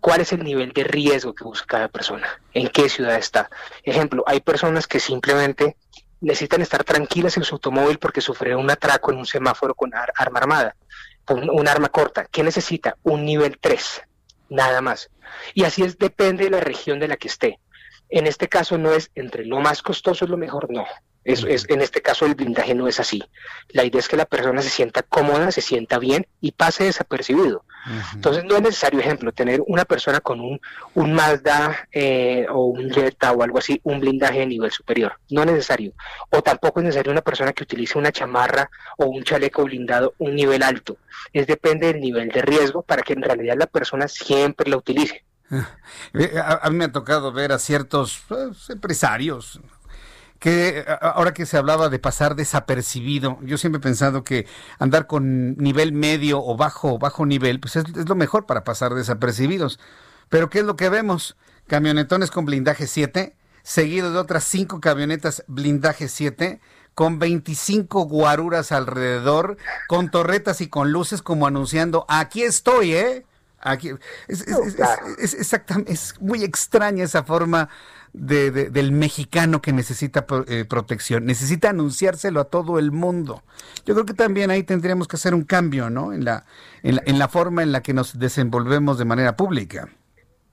cuál es el nivel de riesgo que busca cada persona, en qué ciudad está. Ejemplo, hay personas que simplemente necesitan estar tranquilas en su automóvil porque sufrieron un atraco en un semáforo con arma armada, con un arma corta. ¿Qué necesita? Un nivel 3 nada más. Y así es, depende de la región de la que esté. En este caso no es entre lo más costoso es lo mejor, no. Es, es, en este caso el blindaje no es así. La idea es que la persona se sienta cómoda, se sienta bien y pase desapercibido. Entonces no es necesario, ejemplo, tener una persona con un, un Mazda eh, o un Jetta o algo así, un blindaje de nivel superior. No es necesario. O tampoco es necesario una persona que utilice una chamarra o un chaleco blindado un nivel alto. Es depende del nivel de riesgo para que en realidad la persona siempre la utilice. (laughs)
A, mí me ha tocado ver a ciertos pues, empresarios, que ahora que se hablaba de pasar desapercibido, yo siempre he pensado que andar con nivel medio o bajo bajo nivel, pues es, lo mejor para pasar desapercibidos. Pero ¿qué es lo que vemos? Camionetones con blindaje 7, seguido de otras cinco camionetas blindaje 7, con 25 guaruras alrededor, con torretas y con luces como anunciando, aquí estoy, ¿eh? Aquí, es, exactamente, es muy extraña esa forma de, del mexicano que necesita eh, protección. Necesita anunciárselo a todo el mundo. Yo creo que también ahí tendríamos que hacer un cambio, ¿no? En la, en la, en la forma en la que nos desenvolvemos de manera pública.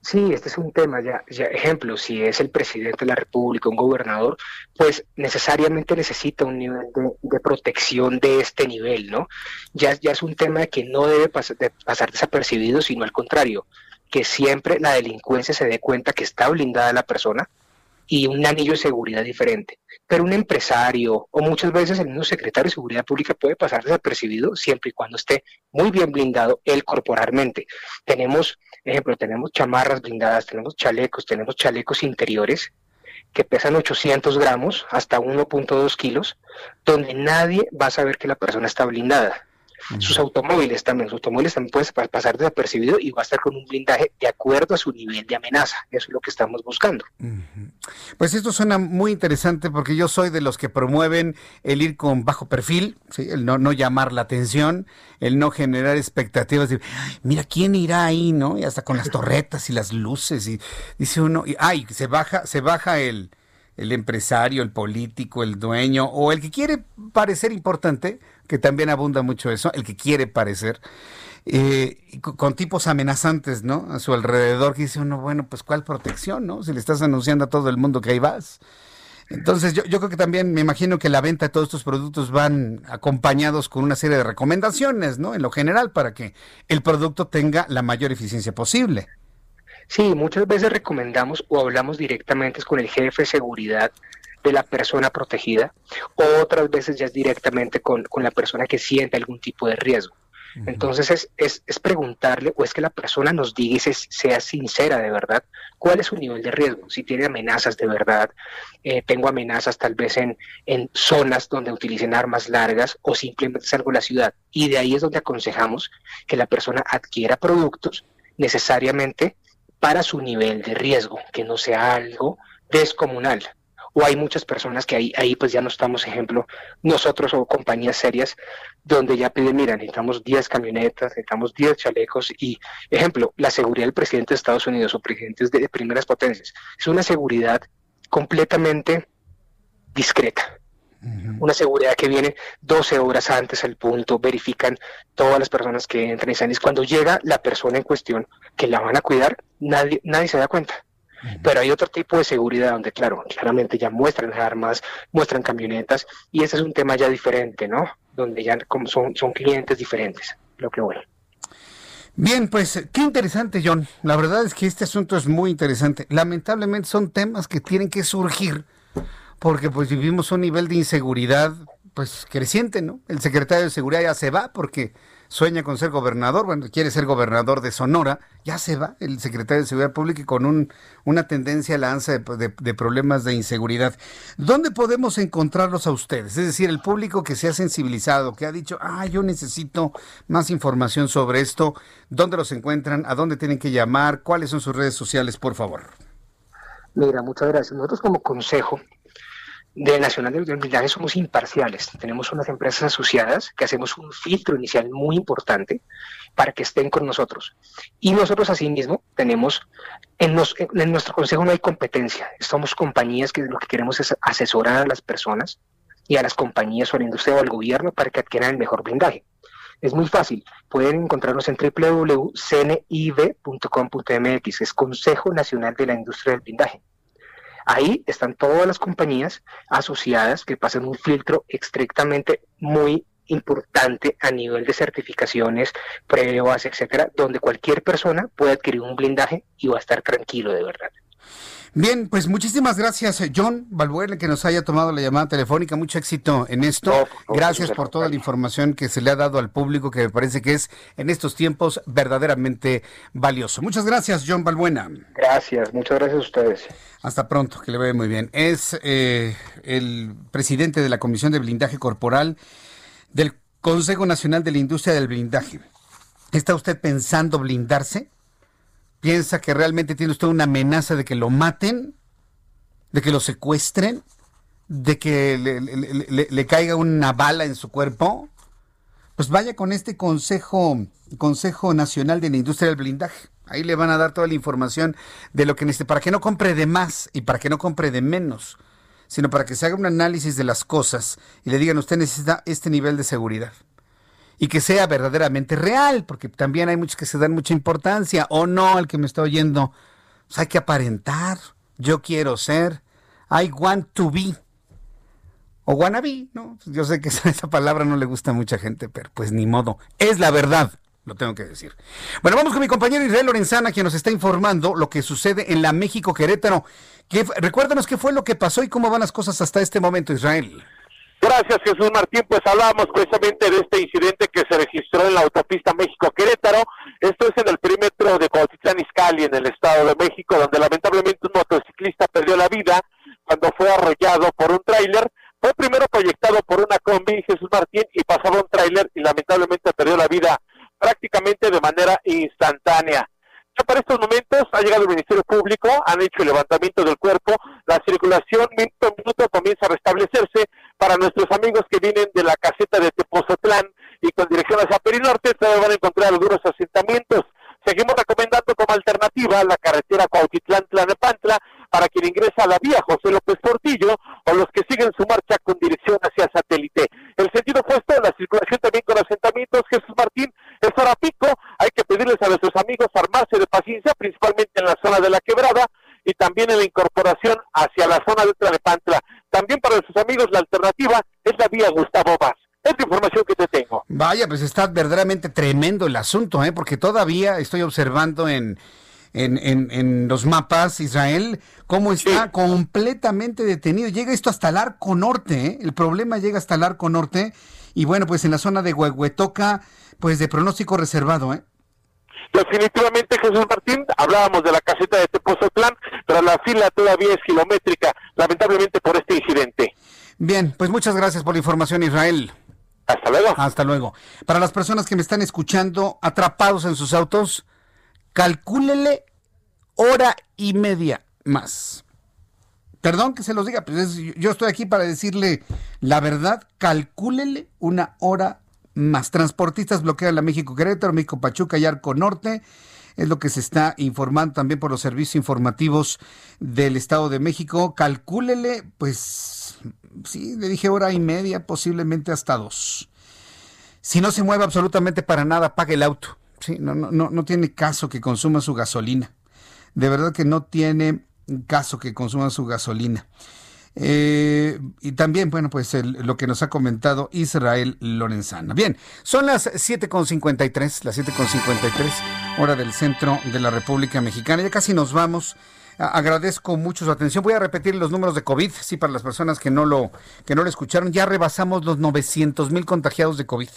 Sí, este es un tema, ya, ya ejemplo, si es el presidente de la República, un gobernador, pues necesariamente necesita un nivel de, protección de este nivel, ¿no? Ya, ya es un tema de que no debe de pasar desapercibido, sino al contrario, que siempre la delincuencia se dé cuenta que está blindada la persona y un anillo de seguridad diferente. Pero un empresario o muchas veces el mismo secretario de Seguridad Pública puede pasar desapercibido siempre y cuando esté muy bien blindado él corporalmente. Tenemos, ejemplo, tenemos chamarras blindadas, tenemos chalecos, tenemos chalecos interiores que pesan 800 gramos hasta 1.2 kilos, donde nadie va a saber que la persona está blindada. Sus automóviles también, sus automóviles también pueden pasar desapercibido y va a estar con un blindaje de acuerdo a su nivel de amenaza. Eso es lo que estamos buscando.
Pues esto suena muy interesante porque yo soy de los que promueven el ir con bajo perfil, el no, no llamar la atención, el no generar expectativas de, mira, ¿quién irá ahí, no? Y hasta con las (laughs) torretas y las luces y dice uno, y, ay, se baja, se baja el, el empresario, el político, el dueño o el que quiere parecer importante, que también abunda mucho eso, el que quiere parecer, eh, con, tipos amenazantes, ¿no? A su alrededor, que dice uno, bueno, pues ¿cuál protección, no? Si le estás anunciando a todo el mundo que ahí vas. Entonces, yo, yo creo que también me imagino que la venta de todos estos productos van acompañados con una serie de recomendaciones, ¿no? En lo general, para que el producto tenga la mayor eficiencia posible.
Sí, muchas veces recomendamos o hablamos directamente con el jefe de seguridad de la persona protegida, o otras veces ya es directamente con, la persona que siente algún tipo de riesgo. Entonces es, es, es, preguntarle o es que la persona nos diga y sea sincera de verdad cuál es su nivel de riesgo, si tiene amenazas de verdad, eh, tengo amenazas tal vez en, en zonas donde utilicen armas largas o simplemente salgo de la ciudad. Y de ahí es donde aconsejamos que la persona adquiera productos necesariamente para su nivel de riesgo, que no sea algo descomunal. O hay muchas personas que ahí, ahí pues ya no estamos, ejemplo, nosotros o compañías serias, donde ya piden, mira, necesitamos 10 camionetas, necesitamos 10 chalecos y, ejemplo, la seguridad del presidente de Estados Unidos o presidentes de primeras potencias. Es una seguridad completamente discreta. Una seguridad que viene 12 horas antes al punto, verifican todas las personas que entran y salen. Cuando llega la persona en cuestión que la van a cuidar, nadie, nadie se da cuenta. Pero hay otro tipo de seguridad donde, claro, claramente ya muestran armas, muestran camionetas, y ese es un tema ya diferente, ¿no? Donde ya son, son clientes diferentes, lo que bueno.
Bien, pues qué interesante, John. La verdad es que este asunto es muy interesante. Lamentablemente son temas que tienen que surgir porque pues vivimos un nivel de inseguridad pues creciente, ¿no? El secretario de Seguridad ya se va porque sueña con ser gobernador, bueno, quiere ser gobernador de Sonora, ya se va el secretario de Seguridad Pública con un, una tendencia a la ansa de, problemas de inseguridad. ¿Dónde podemos encontrarlos a ustedes? Es decir, el público que se ha sensibilizado, que ha dicho, ah, yo necesito más información sobre esto, ¿dónde los encuentran? ¿A dónde tienen que llamar? ¿Cuáles son sus redes sociales, por favor?
Mira, muchas gracias. Nosotros como consejo de Nacional de Blindaje somos imparciales. Tenemos unas empresas asociadas que hacemos un filtro inicial muy importante para que estén con nosotros. Y nosotros asimismo tenemos, en, en nuestro consejo no hay competencia. Somos compañías que lo que queremos es asesorar a las personas y a las compañías o a la industria o al gobierno para que adquieran el mejor blindaje. Es muy fácil. Pueden encontrarnos en www.cniv.com.mx, es Consejo Nacional de la Industria del Blindaje. Ahí están todas las compañías asociadas que pasan un filtro estrictamente muy importante a nivel de certificaciones, pruebas, etcétera, donde cualquier persona puede adquirir un blindaje y va a estar tranquilo de verdad.
Bien, pues muchísimas gracias, John Balbuena, que nos haya tomado la llamada telefónica. Mucho éxito en esto. gracias por toda la información que se le ha dado al público, que me parece que es en estos tiempos verdaderamente valioso. Muchas gracias, John Balbuena.
Gracias, muchas gracias a ustedes.
Hasta pronto, que le vaya muy bien. Es eh, el presidente de la Comisión de Blindaje Corporal del Consejo Nacional de la Industria del Blindaje. ¿Está usted pensando blindarse? ¿Piensa que realmente tiene usted una amenaza de que lo maten? ¿De que lo secuestren? de que le, caiga una bala en su cuerpo, pues vaya con este Consejo, Consejo Nacional de la Industria del Blindaje. Ahí le van a dar toda la información de lo que necesite, para que no compre de más y para que no compre de menos, sino para que se haga un análisis de las cosas y le digan, usted necesita este nivel de seguridad. Y que sea verdaderamente real, porque también hay muchos que se dan mucha importancia, o no, al que me está oyendo. Pues hay que aparentar, yo quiero ser, I want to be. O wannabe, ¿no? Yo sé que (laughs) esa palabra no le gusta a mucha gente, pero pues ni modo. Es la verdad lo tengo que decir. Bueno, vamos con mi compañero Israel Lorenzana, quien nos está informando lo que sucede en la México Querétaro. recuérdanos qué fue lo que pasó y cómo van las cosas hasta este momento, Israel.
Gracias, Jesús Martín. Pues hablábamos precisamente de este incidente que se registró en la autopista México-Querétaro. Esto es en el perímetro de Cuautitlán Izcalli, en el Estado de México, donde lamentablemente un motociclista perdió la vida cuando fue arrollado por un tráiler. Fue primero proyectado por una combi, Jesús Martín, y pasaba un tráiler y lamentablemente perdió la vida prácticamente de manera instantánea. Para estos momentos ha llegado el Ministerio Público, han hecho el levantamiento del cuerpo, la circulación minuto a minuto comienza a restablecerse para nuestros amigos que vienen de la caseta de Tepozotlán y con dirección hacia Perinorte, todavía van a encontrar algunos asentamientos. Seguimos recomendando como alternativa la carretera Cuautitlán-Tlanepantla para quien ingresa a la vía José López Portillo o los que siguen su marcha con dirección hacia satélite. El sentido opuesto, la circulación también con asentamientos, Jesús Martín, hora pico, hay que pedirles a nuestros amigos armarse de paciencia, principalmente en la zona de la quebrada y también en la incorporación hacia la zona de Tlanepantla. También para nuestros amigos la alternativa es la vía Gustavo Vaz. Es la información que te tengo.
Vaya, pues está verdaderamente tremendo el asunto, ¿eh? porque todavía estoy observando en, en, en, los mapas, Israel, cómo está completamente detenido. Llega esto hasta el arco norte, ¿eh? el problema llega hasta el arco norte. Y bueno, pues en la zona de Huehuetoca, pues de pronóstico reservado, ¿eh?
Definitivamente, Jesús Martín, hablábamos de la caseta de Tepozotlán, pero la fila todavía es kilométrica, lamentablemente por este incidente.
Bien, pues muchas gracias por la información, Israel.
Hasta luego.
Hasta luego. Para las personas que me están escuchando atrapados en sus autos, calcúlele hora y media más. Perdón que se los diga, pues yo estoy aquí para decirle la verdad, calcúlele una hora más. Transportistas bloquean la México Querétaro, México Pachuca y Arco Norte. Es lo que se está informando también por los servicios informativos del Estado de México. Calcúlele, pues, sí, le dije hora y media, posiblemente hasta dos. Si no se mueve absolutamente para nada, pague el auto. Sí, no, no, no, no tiene caso que consuma su gasolina. De verdad que no tiene caso que consuma su gasolina. Eh, y también, bueno, pues lo que nos ha comentado Israel Lorenzana. Bien, son las 7.53, las 7.53, hora del centro de la República Mexicana. Ya casi nos vamos. Agradezco mucho su atención. Voy a repetir los números de COVID, sí, para las personas que no lo, que no lo escucharon. Ya rebasamos los 900 mil contagiados de COVID.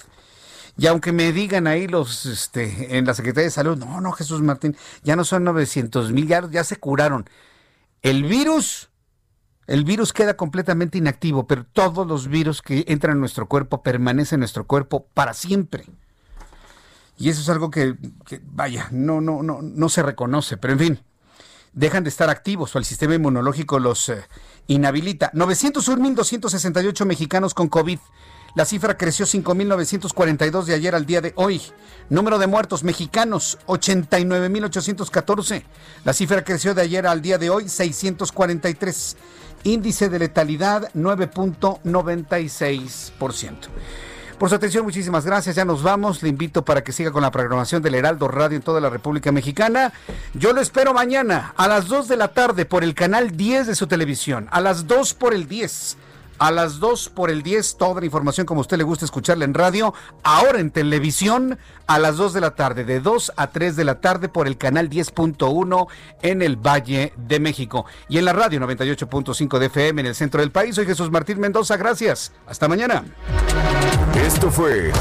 Y aunque me digan ahí los, este, en la Secretaría de Salud, no, no, Jesús Martín, ya no son 900 mil, ya, ya se curaron. El virus el virus queda completamente inactivo, pero todos los virus que entran en nuestro cuerpo permanecen en nuestro cuerpo para siempre. Y eso es algo que, vaya, no, no, no, no se reconoce, pero en fin, dejan de estar activos o el sistema inmunológico los eh, inhabilita. 901.268 mexicanos con COVID. La cifra creció 5.942 de ayer al día de hoy. Número de muertos mexicanos, 89.814. La cifra creció de ayer al día de hoy, 643. Índice de letalidad 9.96%. Por su atención, muchísimas gracias. Ya nos vamos. Le invito para que siga con la programación del Heraldo Radio en toda la República Mexicana. Yo lo espero mañana a las 2 de la tarde por el canal 10 de su televisión. A las 2 por el 10 a las 2 por el 10, toda la información como a usted le gusta escucharla en radio, ahora en televisión a las 2 de la tarde, de 2 a 3 de la tarde por el canal 10.1 en el Valle de México y en la radio 98.5 de FM en el centro del país. Soy Jesús Martín Mendoza, gracias. Hasta mañana.
Esto fue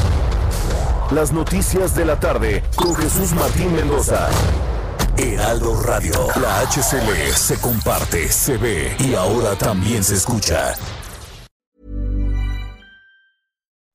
las noticias de la tarde con Jesús Martín Mendoza. Heraldo Radio, la HCL se comparte, se ve y ahora también se escucha.